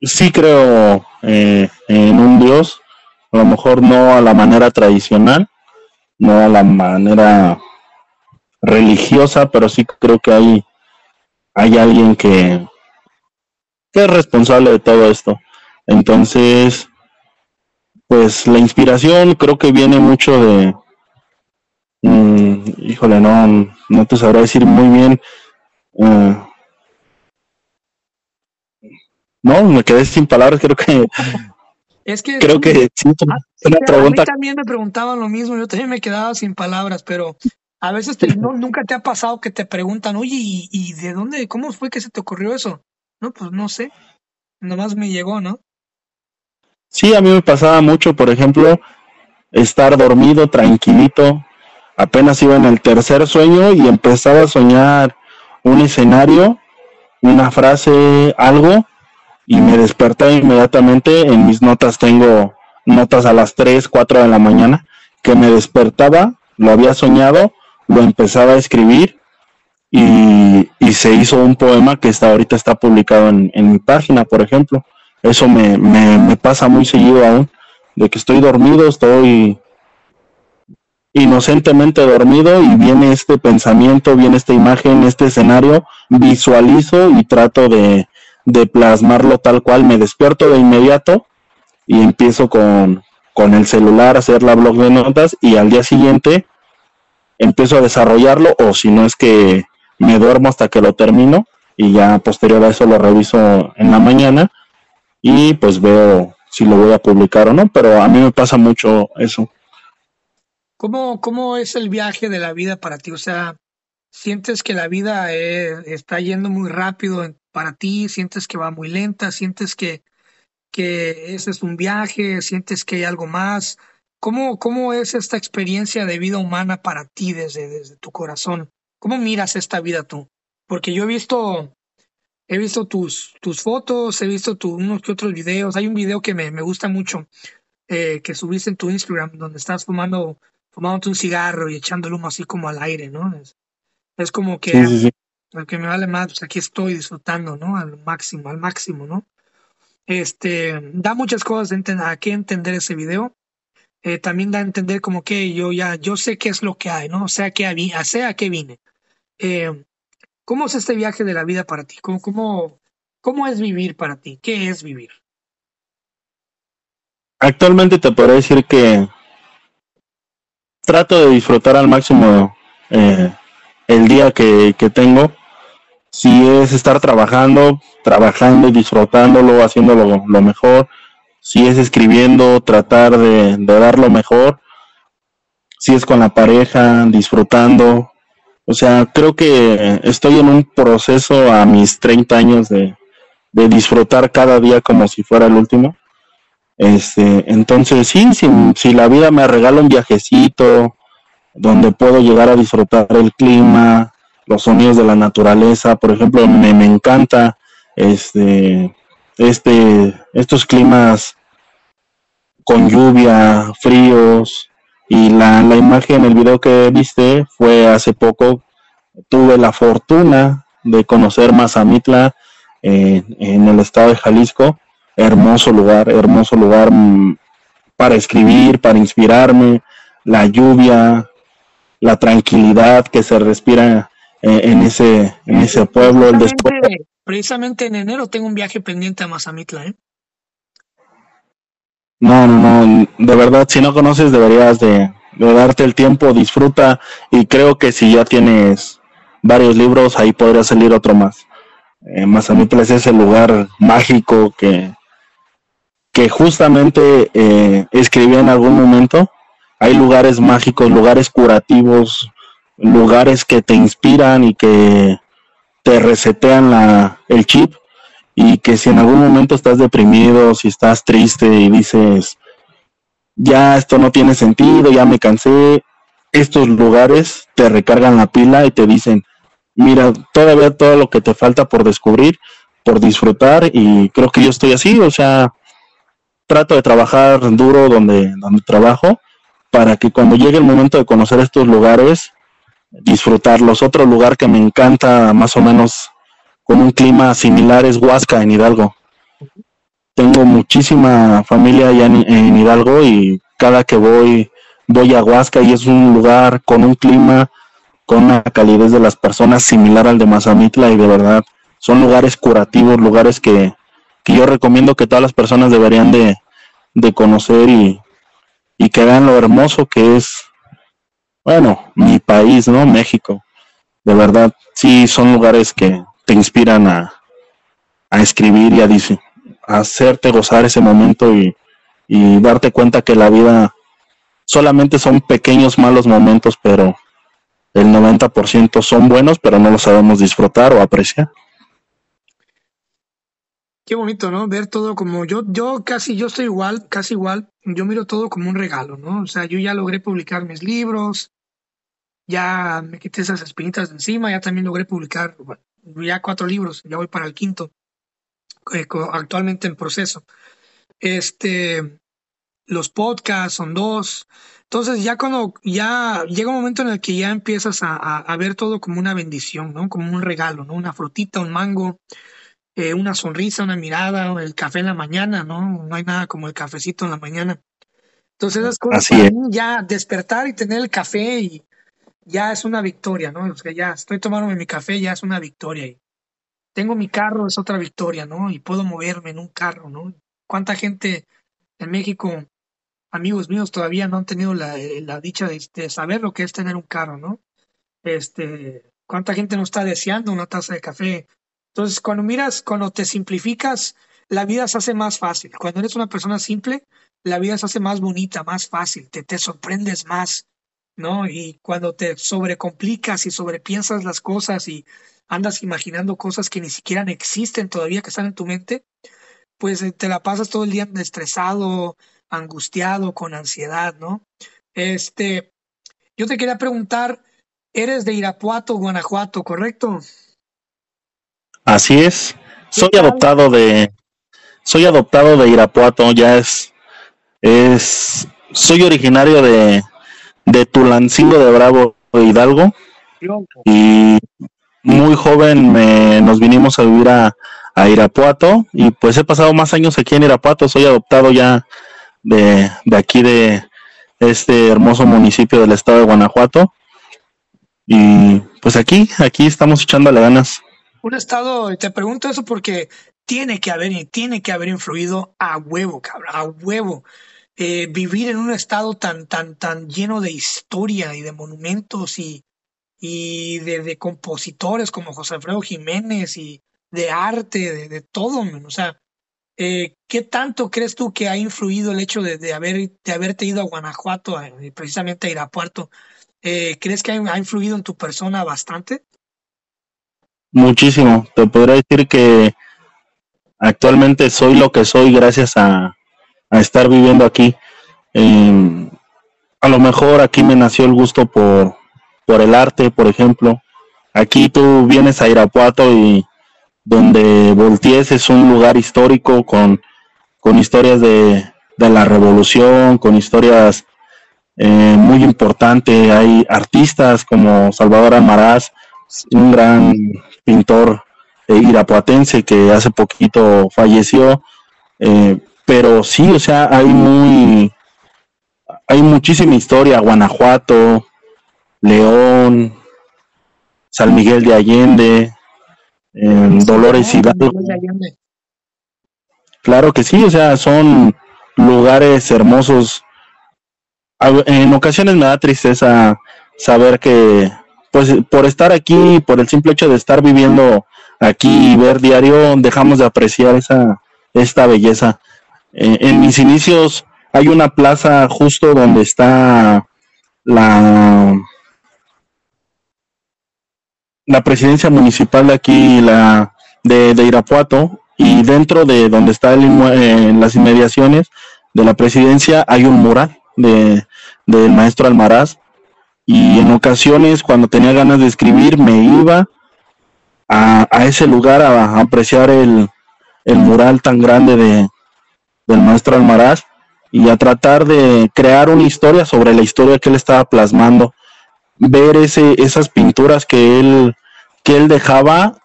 S2: Sí creo eh, en un Dios, a lo mejor no a la manera tradicional, no a la manera religiosa, pero sí creo que hay, hay alguien que, que es responsable de todo esto. Entonces, pues la inspiración creo que viene mucho de, Mm, híjole, no, no te sabrá decir muy bien. Uh, no, me quedé sin palabras, creo que...
S1: Es que...
S2: Creo que sí,
S1: ah, pregunta... A mí también me preguntaban lo mismo, yo también me quedaba sin palabras, pero a veces no, nunca te ha pasado que te preguntan, oye, ¿y, ¿y, de dónde, cómo fue que se te ocurrió eso? No, pues no sé, nomás me llegó, ¿no?
S2: Sí, a mí me pasaba mucho, por ejemplo, estar dormido, tranquilito, apenas iba en el tercer sueño y empezaba a soñar un escenario, una frase, algo, y me despertaba inmediatamente. En mis notas tengo notas a las 3, 4 de la mañana, que me despertaba, lo había soñado, lo empezaba a escribir y, se hizo un poema que está ahorita está publicado en, en mi página, por ejemplo. Eso me, me, me pasa muy seguido aún, de que estoy dormido, estoy inocentemente dormido y viene este pensamiento, viene esta imagen, este escenario, visualizo y trato de, de plasmarlo tal cual, me despierto de inmediato y empiezo con, con el celular a hacer la blog de notas y al día siguiente empiezo a desarrollarlo o si no es que me duermo hasta que lo termino y ya posterior a eso lo reviso en la mañana y pues veo si lo voy a publicar o no, pero a mí me pasa mucho eso.
S1: ¿Cómo, cómo es el viaje de la vida para ti? O sea, ¿sientes que la vida eh, está yendo muy rápido para ti? ¿Sientes que va muy lenta? ¿Sientes que, que ese es un viaje? ¿Sientes que hay algo más? ¿Cómo, ¿Cómo es esta experiencia de vida humana para ti desde, desde tu corazón? ¿Cómo miras esta vida tú? Porque yo he visto he visto tus, tus fotos, he visto tu, unos que otros videos. Hay un video que me, me gusta mucho eh, que subiste en tu Instagram donde estás fumando, fumándote un cigarro y echando el humo así como al aire, ¿no? Es, es como que, lo que me vale más, pues aquí estoy disfrutando, ¿no? Al máximo, al máximo, ¿no? Este, da muchas cosas a qué entender ese video. Eh, también da a entender como que yo ya, yo sé qué es lo que hay, ¿no? O sea, que, a qué vine. Eh, ¿Cómo es este viaje de la vida para ti? ¿Cómo, cómo, cómo es vivir para ti? ¿Qué es vivir?
S2: Actualmente te podría decir que trato de disfrutar al máximo eh, el día que, tengo. Si es estar trabajando, trabajando y disfrutándolo, haciéndolo lo mejor. Si es escribiendo, tratar de dar lo mejor. Si es con la pareja, disfrutando, o sea, creo que estoy en un proceso a mis 30 años de, disfrutar cada día como si fuera el último. Este, entonces, sí, si, si la vida me regala un viajecito donde puedo llegar a disfrutar el clima, los sonidos de la naturaleza, por ejemplo, me, me encanta este, este, estos climas con lluvia, fríos, y la, la imagen, el video que viste fue hace poco. Tuve la fortuna de conocer Mazamitla eh, en el estado de Jalisco. Hermoso lugar, hermoso lugar mm, para escribir, para inspirarme. La lluvia, la tranquilidad que se respira eh, en ese en ese pueblo. El
S1: precisamente en enero tengo un viaje pendiente a Mazamitla. ¿eh?
S2: No, no, no, de verdad, si no conoces deberías de, darte el tiempo, disfruta y creo que si ya tienes varios libros, ahí podría salir otro más. Eh, Mazamitla es ese lugar mágico que, que justamente eh, escribí en algún momento. Hay lugares mágicos, lugares curativos, lugares que te inspiran y que te resetean la, el chip y que si en algún momento estás deprimido, si estás triste y dices, ya esto no tiene sentido, ya me cansé, estos lugares te recargan la pila y te dicen, mira, todavía todo lo que te falta por descubrir, por disfrutar y creo que yo estoy así, o sea, trato de trabajar duro donde, donde trabajo para que cuando llegue el momento de conocer estos lugares, disfrutarlos. Otro lugar que me encanta más o menos con un clima similar es Huasca en Hidalgo. Tengo muchísima familia allá en, Hidalgo y cada que voy voy a Huasca y es un lugar con un clima, con una calidez de las personas similar al de Mazamitla y de verdad son lugares curativos, lugares que, yo recomiendo que todas las personas deberían de, conocer y, y que vean lo hermoso que es, bueno, mi país, ¿no? México. De verdad, sí, son lugares que, te inspiran a, a escribir y a, hacerte gozar ese momento y, y darte cuenta que la vida solamente son pequeños malos momentos, pero el 90% son buenos, pero no los sabemos disfrutar o apreciar.
S1: Qué bonito, ¿no? Ver todo como yo, yo casi, yo estoy igual, casi igual. Yo miro todo como un regalo, ¿no? O sea, yo ya logré publicar mis libros, ya me quité esas espinitas de encima, ya también logré publicar ya cuatro libros, ya voy para el quinto, eh, actualmente en proceso. Este, los podcasts son dos. Entonces ya cuando ya llega un momento en el que ya empiezas a, a, ver todo como una bendición, ¿no? Como un regalo, ¿no? Una frutita, un mango, eh, una sonrisa, una mirada, el café en la mañana, ¿no? No hay nada como el cafecito en la mañana. Entonces esas cosas ya despertar y tener el café y ya es una victoria, ¿no? O sea, ya estoy tomándome mi café, ya es una victoria. Tengo mi carro, es otra victoria, ¿no? Y puedo moverme en un carro, ¿no? ¿Cuánta gente en México amigos míos todavía no han tenido la, dicha de, saber lo que es tener un carro, ¿no? Este, cuánta gente no está deseando una taza de café. Entonces, cuando miras, cuando te simplificas, la vida se hace más fácil. Cuando eres una persona simple, la vida se hace más bonita, más fácil, te sorprendes más, ¿no? Y cuando te sobrecomplicas y sobrepiensas las cosas y andas imaginando cosas que ni siquiera existen todavía, que están en tu mente, pues eh, te la pasas todo el día estresado, angustiado, con ansiedad, ¿no? Este, yo te quería preguntar, eres de Irapuato, Guanajuato, ¿correcto?
S2: Así es. Soy adoptado de soy adoptado de Irapuato, ya es es soy originario de de Tulancingo de Bravo Hidalgo y muy joven me, nos vinimos a vivir a, a Irapuato y pues he pasado más años aquí en Irapuato, soy adoptado ya de, de aquí de este hermoso municipio del estado de Guanajuato. Y pues aquí, aquí estamos echándole ganas.
S1: Un estado, te pregunto eso porque tiene que haber, tiene que haber influido a huevo, cabrón, a huevo. Eh, vivir en un estado tan, tan, tan lleno de historia y de monumentos y, y de, de compositores como José Alfredo Jiménez y de arte, de, de todo, o sea, eh, ¿Qué tanto crees tú que ha influido el hecho de, haber, de haberte ido a Guanajuato, eh, precisamente a Irapuato? Eh, ¿Crees que ha, influido en tu persona bastante?
S2: Muchísimo. Te podría decir que actualmente soy lo que soy gracias a, estar viviendo aquí. a lo mejor aquí me nació el gusto por, por el arte, por ejemplo. Aquí tú vienes a Irapuato y donde Volties es un lugar histórico con, con historias de, de, la revolución, con historias eh, muy importantes. Hay artistas como Salvador Almaraz, un gran pintor eh, irapuatense que hace poquito falleció. Eh, pero sí, o sea, hay muy, hay muchísima historia. Guanajuato, León, San Miguel de Allende, en Dolores Hidalgo. Claro que sí, o sea, son lugares hermosos. En ocasiones me da tristeza saber que, pues, por estar aquí, por el simple hecho de estar viviendo aquí y ver diario, dejamos de apreciar esa, esta belleza. Eh, en mis inicios hay una plaza justo donde está la la presidencia municipal de aquí, la de, Irapuato, y dentro de donde está el, las inmediaciones de la presidencia hay un mural de del maestro Almaraz y en ocasiones cuando tenía ganas de escribir me iba a, a ese lugar a, apreciar el, el, mural tan grande de, del maestro Almaraz y a tratar de crear una historia sobre la historia que él estaba plasmando. Ver ese, esas pinturas que él, que él dejaba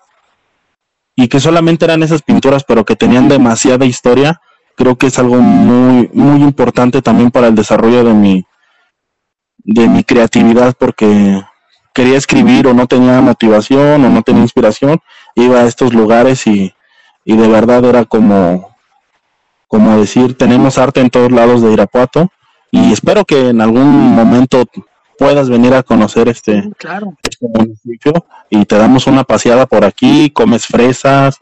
S2: y que solamente eran esas pinturas, pero que tenían demasiada historia, creo que es algo muy, muy importante también para el desarrollo de mi, de mi creatividad, porque quería escribir o no tenía motivación o no tenía inspiración, iba a estos lugares y, y de verdad era como, como decir, tenemos arte en todos lados de Irapuato y espero que en algún momento puedas venir a conocer este,
S1: claro.
S2: este municipio y te damos una paseada por aquí, comes fresas,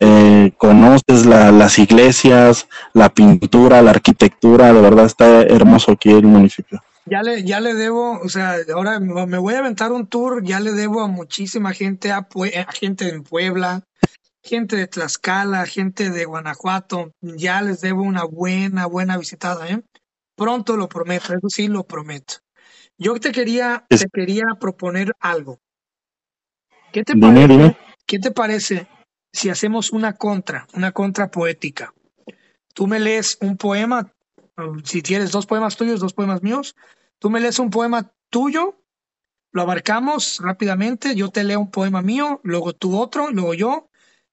S2: eh, conoces las iglesias, la pintura, la arquitectura, de verdad está hermoso aquí el municipio.
S1: Ya le, ya le debo, o sea, ahora me voy a aventar un tour, ya le debo a muchísima gente, a, a gente en Puebla, gente de Tlaxcala, gente de Guanajuato, ya les debo una buena, buena visitada, ¿eh? Pronto lo prometo, eso sí lo prometo. Yo te quería, te quería proponer algo. ¿Qué te, parece, ¿Qué te parece si hacemos una contra, una contra poética? Tú me lees un poema, si tienes dos poemas tuyos, dos poemas míos, tú me lees un poema tuyo, lo abarcamos rápidamente, yo te leo un poema mío, luego tú otro, luego yo,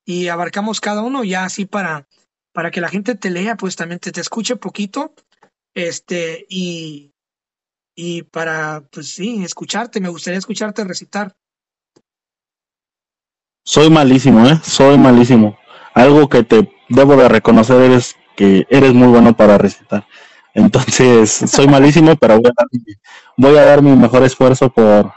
S1: y abarcamos cada uno ya así para, para que la gente te lea, pues también te, te escuche poquito, este, y, y para, pues sí, escucharte, me gustaría escucharte recitar.
S2: Soy malísimo, ¿eh? Soy malísimo. Algo que te debo de reconocer es que eres muy bueno para recitar. Entonces, soy malísimo, pero voy a, dar, voy a dar mi mejor esfuerzo por,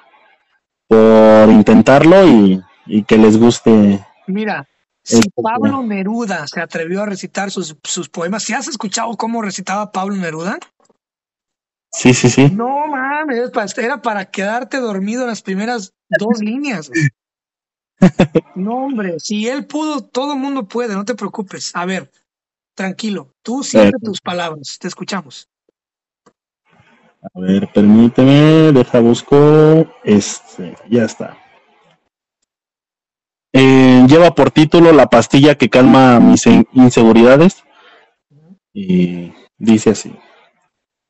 S2: por intentarlo y, y que les guste.
S1: Mira, si Pablo Neruda se atrevió a recitar sus, sus poemas, ¿si has escuchado cómo recitaba Pablo Neruda?
S2: Sí, sí, sí.
S1: No mames, era para quedarte dormido en las primeras dos líneas. No, hombre, si él pudo, todo el mundo puede, no te preocupes. A ver, tranquilo, tú siente tus palabras, te escuchamos.
S2: A ver, permíteme, deja busco. Este, ya está. Eh, lleva por título La pastilla que calma mis inseguridades. Y dice así.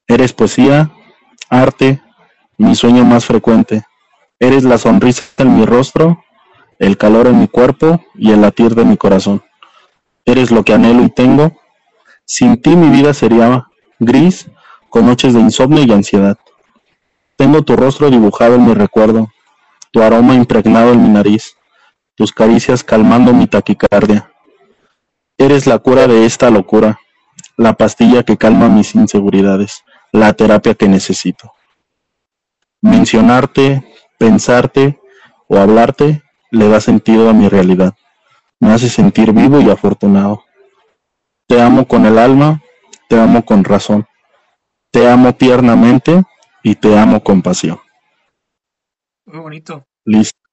S2: Eres poesía, arte, mi sueño más frecuente. Eres la sonrisa en mi rostro, el calor en mi cuerpo y el latir de mi corazón. Eres lo que anhelo y tengo. Sin ti mi vida sería gris, con noches de insomnio y ansiedad. Tengo tu rostro dibujado en mi recuerdo, tu aroma impregnado en mi nariz, tus caricias calmando mi taquicardia. Eres la cura de esta locura, la pastilla que calma mis inseguridades, la terapia que necesito. Mencionarte, pensarte o hablarte le da sentido a mi realidad. Me hace sentir vivo y afortunado. Te amo con el alma, te amo con razón. Te amo tiernamente y te amo con pasión.
S1: Muy bonito.
S2: Listo.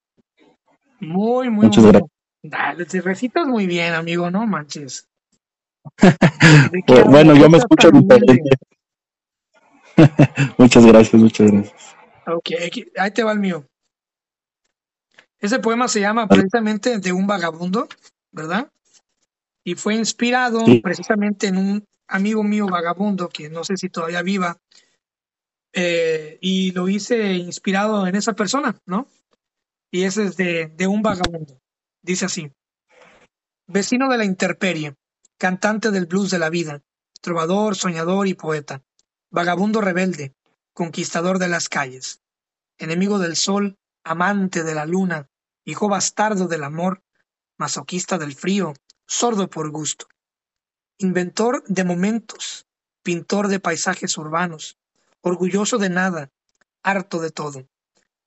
S1: Muy, muy Muchas Gracias. Dale, te recitas muy bien, amigo, no manches.
S2: bueno, yo me escucho muchas gracias, muchas gracias.
S1: Ok, ahí te va el mío. Ese poema se llama precisamente De un vagabundo, ¿verdad? Y fue inspirado precisamente en un amigo mío vagabundo, que no sé si todavía viva, eh, y lo hice inspirado en esa persona, ¿no? Y ese es de, de un vagabundo. Dice así, vecino de la intemperie, cantante del blues de la vida, trovador, soñador y poeta, vagabundo rebelde, conquistador de las calles, enemigo del sol, amante de la luna, hijo bastardo del amor, masoquista del frío, sordo por gusto, inventor de momentos, pintor de paisajes urbanos, orgulloso de nada, harto de todo,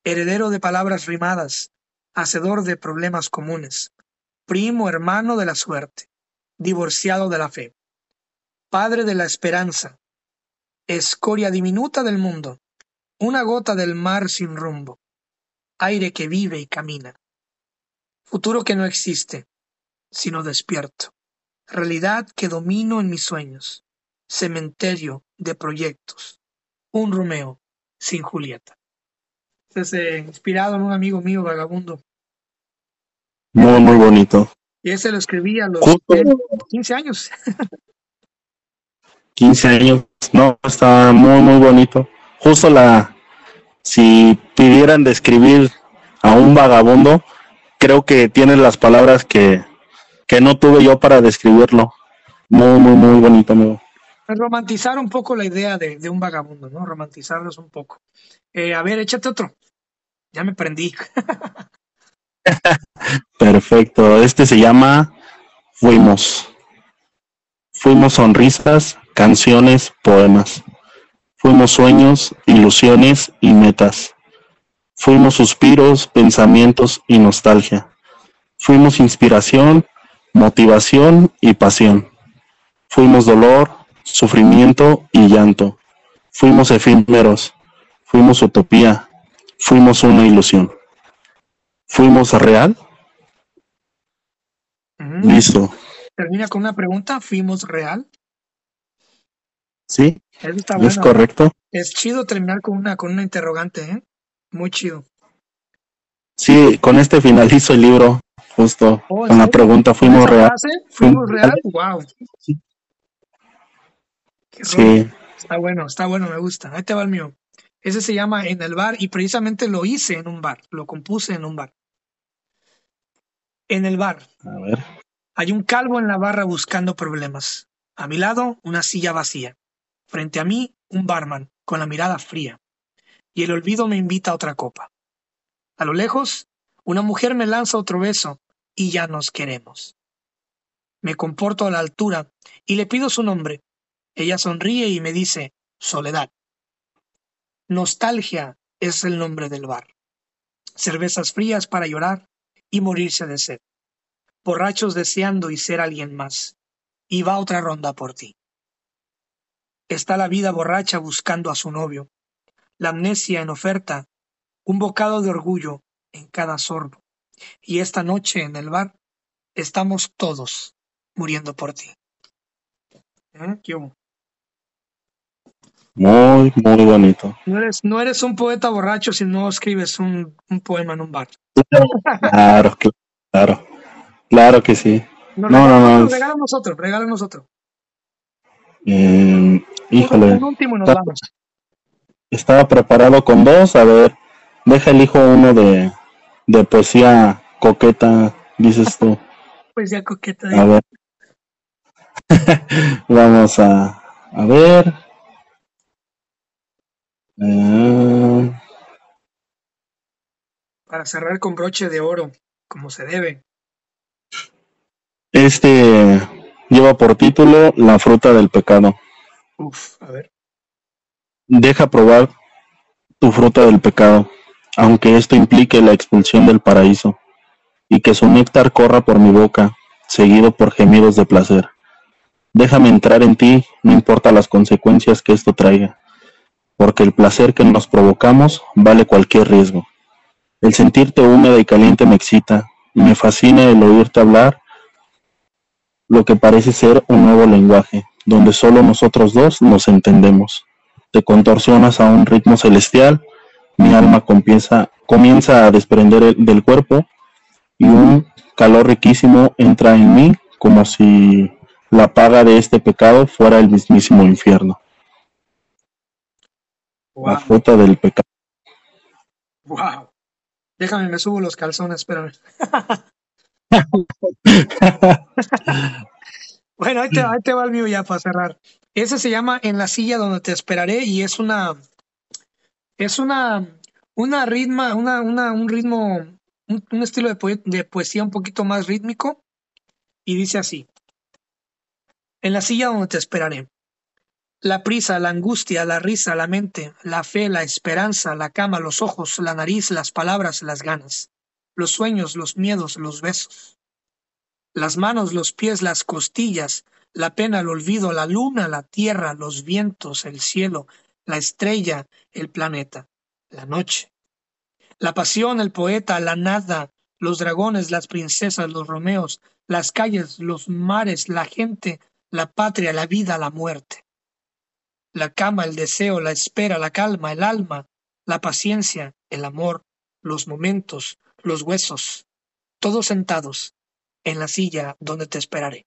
S1: heredero de palabras rimadas, hacedor de problemas comunes, primo hermano de la suerte, divorciado de la fe, padre de la esperanza, escoria diminuta del mundo, una gota del mar sin rumbo, aire que vive y camina, futuro que no existe, sino despierto, realidad que domino en mis sueños, cementerio de proyectos, un Romeo sin Julieta es eh, inspirado en un amigo mío vagabundo.
S2: Muy, muy bonito.
S1: Y ese lo escribí a los 15 años.
S2: 15 años, no, está muy, muy bonito. Justo la, si pidieran describir a un vagabundo, creo que tiene las palabras que, que no tuve yo para describirlo. Muy, muy, muy bonito, amigo.
S1: Romantizar un poco la idea de, de un vagabundo, ¿no? Romantizarlos un poco. Eh, a ver, échate otro. Ya me prendí.
S2: Perfecto. Este se llama Fuimos. Fuimos sonrisas, canciones, poemas. Fuimos sueños, ilusiones y metas. Fuimos suspiros, pensamientos y nostalgia. Fuimos inspiración, motivación y pasión. Fuimos dolor, sufrimiento y llanto. Fuimos efímeros, fuimos utopía, fuimos una ilusión. ¿Fuimos real? Listo.
S1: Termina con una pregunta, ¿fuimos real?
S2: Sí, es correcto.
S1: Es chido terminar con una, con una interrogante, ¿eh? Muy chido.
S2: Sí, con este finalizo el libro, justo oh, con la pregunta, ¿fuimos real?
S1: ¿Fuimos real? Wow. Sí. sí. Está bueno, está bueno, me gusta. Ahí te va el mío. Ese se llama En el bar y precisamente lo hice en un bar, lo compuse en un bar. En el bar.
S2: A ver.
S1: Hay un calvo en la barra buscando problemas. A mi lado, una silla vacía. Frente a mí, un barman, con la mirada fría. Y el olvido me invita a otra copa. A lo lejos, una mujer me lanza otro beso y ya nos queremos. Me comporto a la altura y le pido su nombre. Ella sonríe y me dice, Soledad. Nostalgia es el nombre del bar. Cervezas frías para llorar y morirse de sed. Borrachos deseando y ser alguien más. Y va otra ronda por ti. Está la vida borracha buscando a su novio. La amnesia en oferta. Un bocado de orgullo en cada sorbo. Y esta noche en el bar estamos todos muriendo por ti. ¿Eh? ¿Qué
S2: muy, muy bonito.
S1: No eres, no eres un poeta borracho si no escribes un, un poema en un bar.
S2: Claro, claro. Claro que sí. No, no, no. no,
S1: Regálanos otro, regálanos otro.
S2: Eh, híjole.
S1: Un último y nos vamos.
S2: Estaba preparado con dos. A ver, deja el hijo uno de, de poesía coqueta, dices tú.
S1: Poesía coqueta.
S2: A ver. Vamos a, a ver.
S1: Eh, Para cerrar con broche de oro, como se debe.
S2: Este lleva por título La fruta del pecado.
S1: Uf, a ver.
S2: Deja probar tu fruta del pecado, aunque esto implique la expulsión del paraíso, y que su néctar corra por mi boca, seguido por gemidos de placer. Déjame entrar en ti, no importa las consecuencias que esto traiga porque el placer que nos provocamos vale cualquier riesgo. El sentirte húmeda y caliente me excita, y me fascina el oírte hablar lo que parece ser un nuevo lenguaje, donde solo nosotros dos nos entendemos. Te contorsionas a un ritmo celestial, mi alma comienza, comienza a desprender del cuerpo y un calor riquísimo entra en mí como si la paga de este pecado fuera el mismísimo infierno. La fruta del pecado.
S1: Wow. Déjame, me subo los calzones, espérame. bueno, ahí te, ahí te va el mío ya para cerrar. Ese se llama En la silla donde te esperaré y es una es una una ritma, una, una, un ritmo, un, estilo de, de poesía un poquito más rítmico y dice así. En la silla donde te esperaré. La prisa, la angustia, la risa, la mente, la fe, la esperanza, la cama, los ojos, la nariz, las palabras, las ganas, los sueños, los miedos, los besos. Las manos, los pies, las costillas, la pena, el olvido, la luna, la tierra, los vientos, el cielo, la estrella, el planeta, la noche. La pasión, el poeta, la nada, los dragones, las princesas, los romeos, las calles, los mares, la gente, la patria, la vida, la muerte la cama, el deseo, la espera, la calma, el alma, la paciencia, el amor, los momentos, los huesos, todos sentados en la silla donde te esperaré.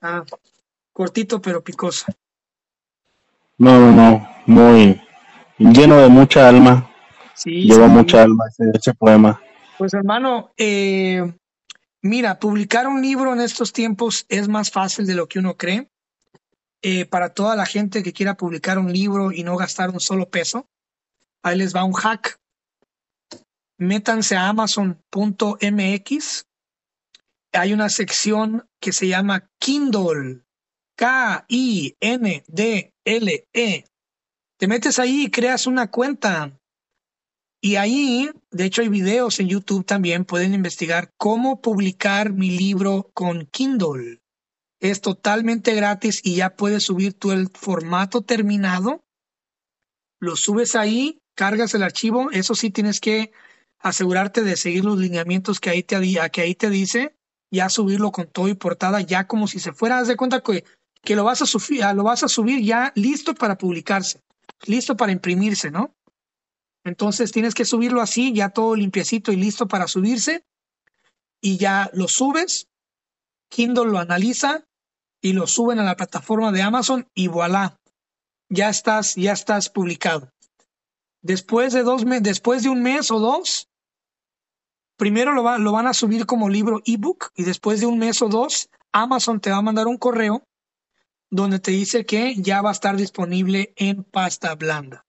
S1: Ah, cortito pero picoso.
S2: No, no, no, muy lleno de mucha alma. Sí, Lleva mucha alma ese, poema.
S1: Pues hermano, eh, mira, publicar un libro en estos tiempos es más fácil de lo que uno cree. Eh, para toda la gente que quiera publicar un libro y no gastar un solo peso, ahí les va un hack. Métanse a amazon.mx. Hay una sección que se llama Kindle. K-I-N-D-L-E. Te metes ahí y creas una cuenta. Y ahí, de hecho, hay videos en YouTube también, pueden investigar cómo publicar mi libro con Kindle. Es totalmente gratis y ya puedes subir tú el formato terminado. Lo subes ahí, cargas el archivo. Eso sí tienes que asegurarte de seguir los lineamientos que ahí te, que ahí te dice. Ya subirlo con todo y portada, ya como si se fuera. Haz de cuenta que, que lo, vas a subir, lo vas a subir ya listo para publicarse, listo para imprimirse, ¿no? Entonces tienes que subirlo así, ya todo limpiecito y listo para subirse. Y ya lo subes, Kindle lo analiza y lo suben a la plataforma de Amazon y voilà, ya estás, ya estás publicado. Después de dos después de un mes o dos, primero lo, lo van a subir como libro ebook y después de un mes o dos, Amazon te va a mandar un correo donde te dice que ya va a estar disponible en pasta blanda.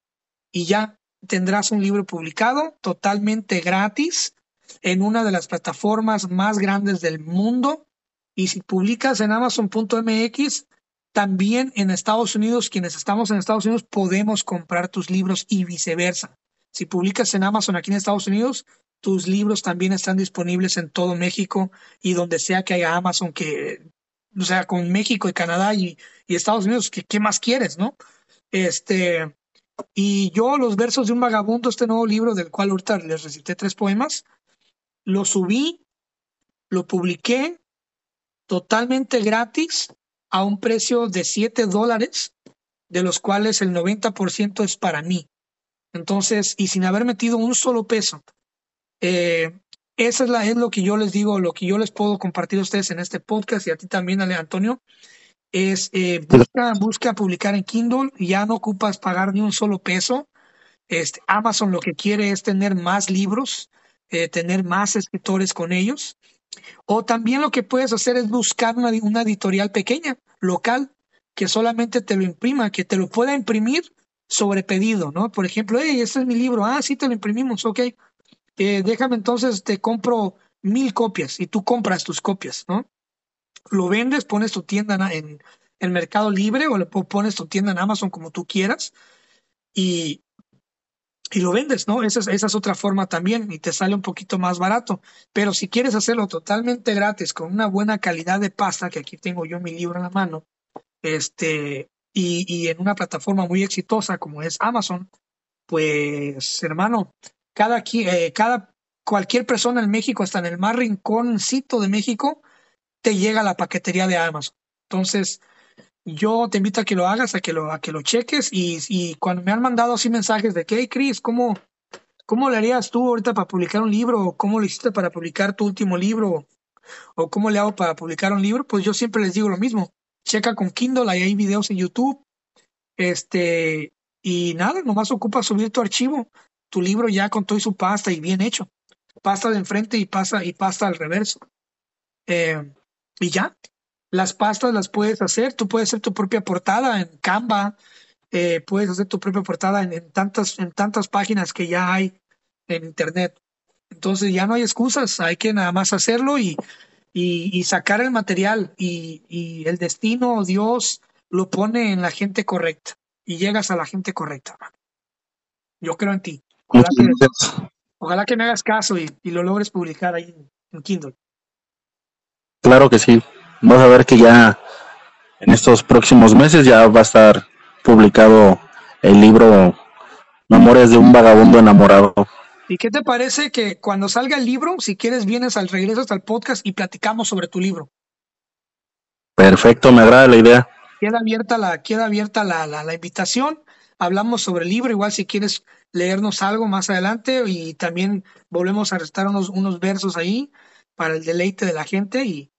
S1: Y ya tendrás un libro publicado totalmente gratis en una de las plataformas más grandes del mundo. Y si publicas en amazon.mx, también en Estados Unidos, quienes estamos en Estados Unidos, podemos comprar tus libros y viceversa. Si publicas en Amazon aquí en Estados Unidos, tus libros también están disponibles en todo México y donde sea que haya Amazon, que, o sea, con México y Canadá y, y Estados Unidos, ¿qué, ¿qué más quieres, no? Este, y yo, Los versos de un vagabundo, este nuevo libro del cual ahorita les recité tres poemas, lo subí, lo publiqué totalmente gratis a un precio de 7 dólares, de los cuales el 90% es para mí. Entonces, y sin haber metido un solo peso. Eh, esa es, la, es lo que yo les digo, lo que yo les puedo compartir a ustedes en este podcast y a ti también, Ale Antonio, es eh, busca, busca publicar en Kindle, ya no ocupas pagar ni un solo peso. Este, Amazon lo que quiere es tener más libros, eh, tener más escritores con ellos. O también lo que puedes hacer es buscar una, una editorial pequeña, local, que solamente te lo imprima, que te lo pueda imprimir sobre pedido, ¿no? Por ejemplo, hey, este es mi libro, ah, sí te lo imprimimos, ok. Eh, déjame entonces, te compro mil copias y tú compras tus copias, ¿no? lo vendes, pones tu tienda en, el Mercado Libre o le pones tu tienda en Amazon como tú quieras y, y lo vendes, ¿no? Esa es, esa es otra forma también y te sale un poquito más barato. Pero si quieres hacerlo totalmente gratis con una buena calidad de pasta, que aquí tengo yo mi libro en la mano, este, y, en una plataforma muy exitosa como es Amazon, pues hermano, cada, eh, cada cualquier persona en México, hasta en el más rinconcito de México, te llega la paquetería de Amazon. Entonces, yo te invito a que lo hagas, a que lo, a que lo cheques y, y cuando me han mandado así mensajes de que, hey, Chris, ¿cómo, ¿cómo le harías tú ahorita para publicar un libro? ¿O ¿Cómo lo hiciste para publicar tu último libro? ¿O cómo le hago para publicar un libro? Pues yo siempre les digo lo mismo. Checa con Kindle, ahí hay videos en YouTube. Este, y nada, nomás ocupa subir tu archivo, tu libro ya con todo y su pasta y bien hecho. Pasta de enfrente y pasta, y pasta al reverso. Eh, y ya, las pastas las puedes hacer, tú puedes hacer tu propia portada en Canva, eh, puedes hacer tu propia portada en, tantas, en tantas páginas que ya hay en Internet. Entonces ya no hay excusas, hay que nada más hacerlo y, y, sacar el material y, y, el destino, Dios, lo pone en la gente correcta y llegas a la gente correcta. Yo creo en ti. Ojalá que, me hagas caso y, lo logres publicar ahí en Kindle.
S2: Claro que sí. Vas a ver que ya en estos próximos meses ya va a estar publicado el libro Memorias de un vagabundo enamorado.
S1: ¿Y qué te parece que cuando salga el libro, si quieres, vienes al regreso hasta el podcast y platicamos sobre tu libro?
S2: Perfecto, me agrada la idea.
S1: Queda abierta la, queda abierta la, la, invitación. Hablamos sobre el libro, igual si quieres leernos algo más adelante y también volvemos a restar unos, unos versos ahí para el deleite de la gente y,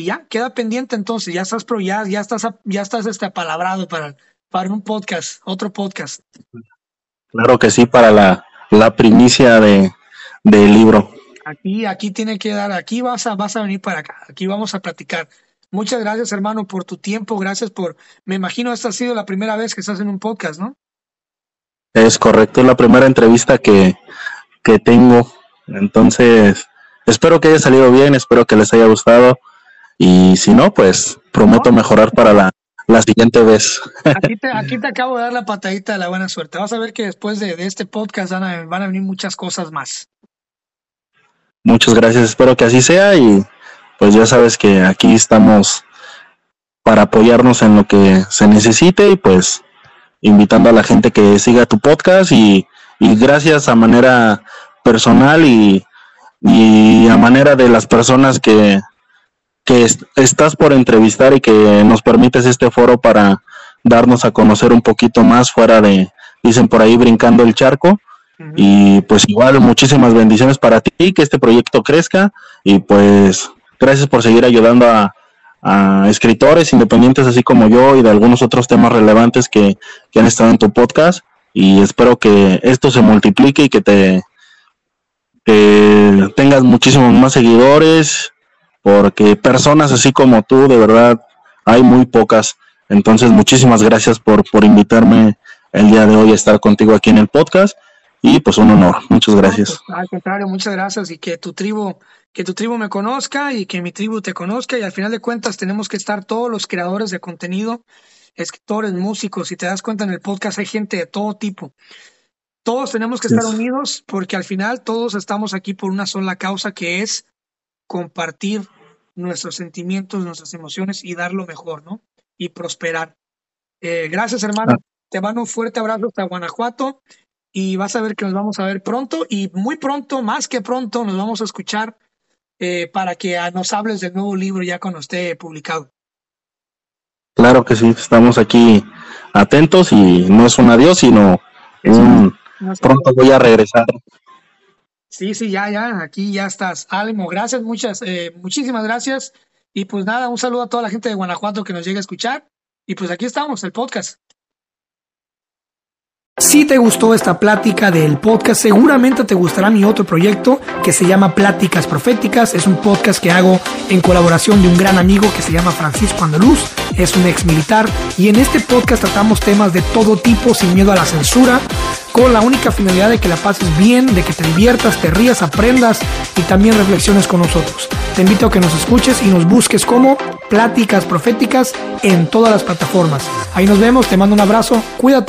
S1: y ya, queda pendiente entonces, ya estás, pro, ya, ya estás, ya estás este, apalabrado para, para un podcast, otro podcast.
S2: Claro que sí, para la, la primicia de, del libro.
S1: Aquí, aquí tiene que dar, aquí vas a, vas a venir para acá, aquí vamos a platicar. Muchas gracias, hermano, por tu tiempo, gracias por, me imagino esta ha sido la primera vez que estás en un podcast, ¿no?
S2: Es correcto, es la primera entrevista que, que tengo, entonces espero que haya salido bien, espero que les haya gustado y si no, pues prometo mejorar para la, la siguiente vez.
S1: Aquí te, aquí te acabo de dar la patadita de la buena suerte. Vas a ver que después de, este podcast van a, van a venir muchas cosas más.
S2: Muchas gracias, espero que así sea y pues ya sabes que aquí estamos para apoyarnos en lo que se necesite y pues invitando a la gente que siga tu podcast y, gracias a manera personal y, y, a manera de las personas que, que estás por entrevistar y que nos permites este foro para darnos a conocer un poquito más fuera de, dicen por ahí, brincando el charco. Y pues igual, muchísimas bendiciones para ti, que este proyecto crezca. Y pues gracias por seguir ayudando a, a escritores independientes así como yo y de algunos otros temas relevantes que, han estado en tu podcast. Y espero que esto se multiplique y que te tengas muchísimos más seguidores porque personas así como tú de verdad hay muy pocas. Entonces muchísimas gracias por, por invitarme el día de hoy a estar contigo aquí en el podcast. Y pues un honor. Muchas gracias.
S1: Al contrario muchas gracias y que tu tribu que tu tribu me conozca y que mi tribu te conozca. Y al final de cuentas tenemos que estar todos los creadores de contenido, escritores, músicos, si te das cuenta en el podcast hay gente de todo tipo. Todos tenemos que estar unidos porque al final todos estamos aquí por una sola causa que es compartir nuestros sentimientos, nuestras emociones y dar lo mejor, ¿no? Y prosperar. Eh, gracias, hermano. Ah. Te mando un fuerte abrazo hasta Guanajuato y vas a ver que nos vamos a ver pronto y muy pronto, más que pronto, nos vamos a escuchar eh, para que nos hables del nuevo libro ya cuando esté publicado.
S2: Claro que sí, estamos aquí atentos y no es un adiós, sino un pronto voy a regresar.
S1: Sí, sí, ya, ya, aquí ya estás. Álimo, gracias, muchas, eh, muchísimas gracias. Y pues nada, un saludo a toda la gente de Guanajuato que nos llega a escuchar. Y pues aquí estamos, el podcast. Si te gustó esta plática del podcast, seguramente te gustará mi otro proyecto que se llama Pláticas Proféticas. Es un podcast que hago en colaboración de un gran amigo que se llama Francisco Andaluz. Es un ex militar y en este podcast tratamos temas de todo tipo sin miedo a la censura, con la única finalidad de que la pases bien, de que te diviertas, te rías, aprendas y también reflexiones con nosotros. Te invito a que nos escuches y nos busques como Pláticas Proféticas en todas las plataformas. Ahí nos vemos, te mando un abrazo, cuídate.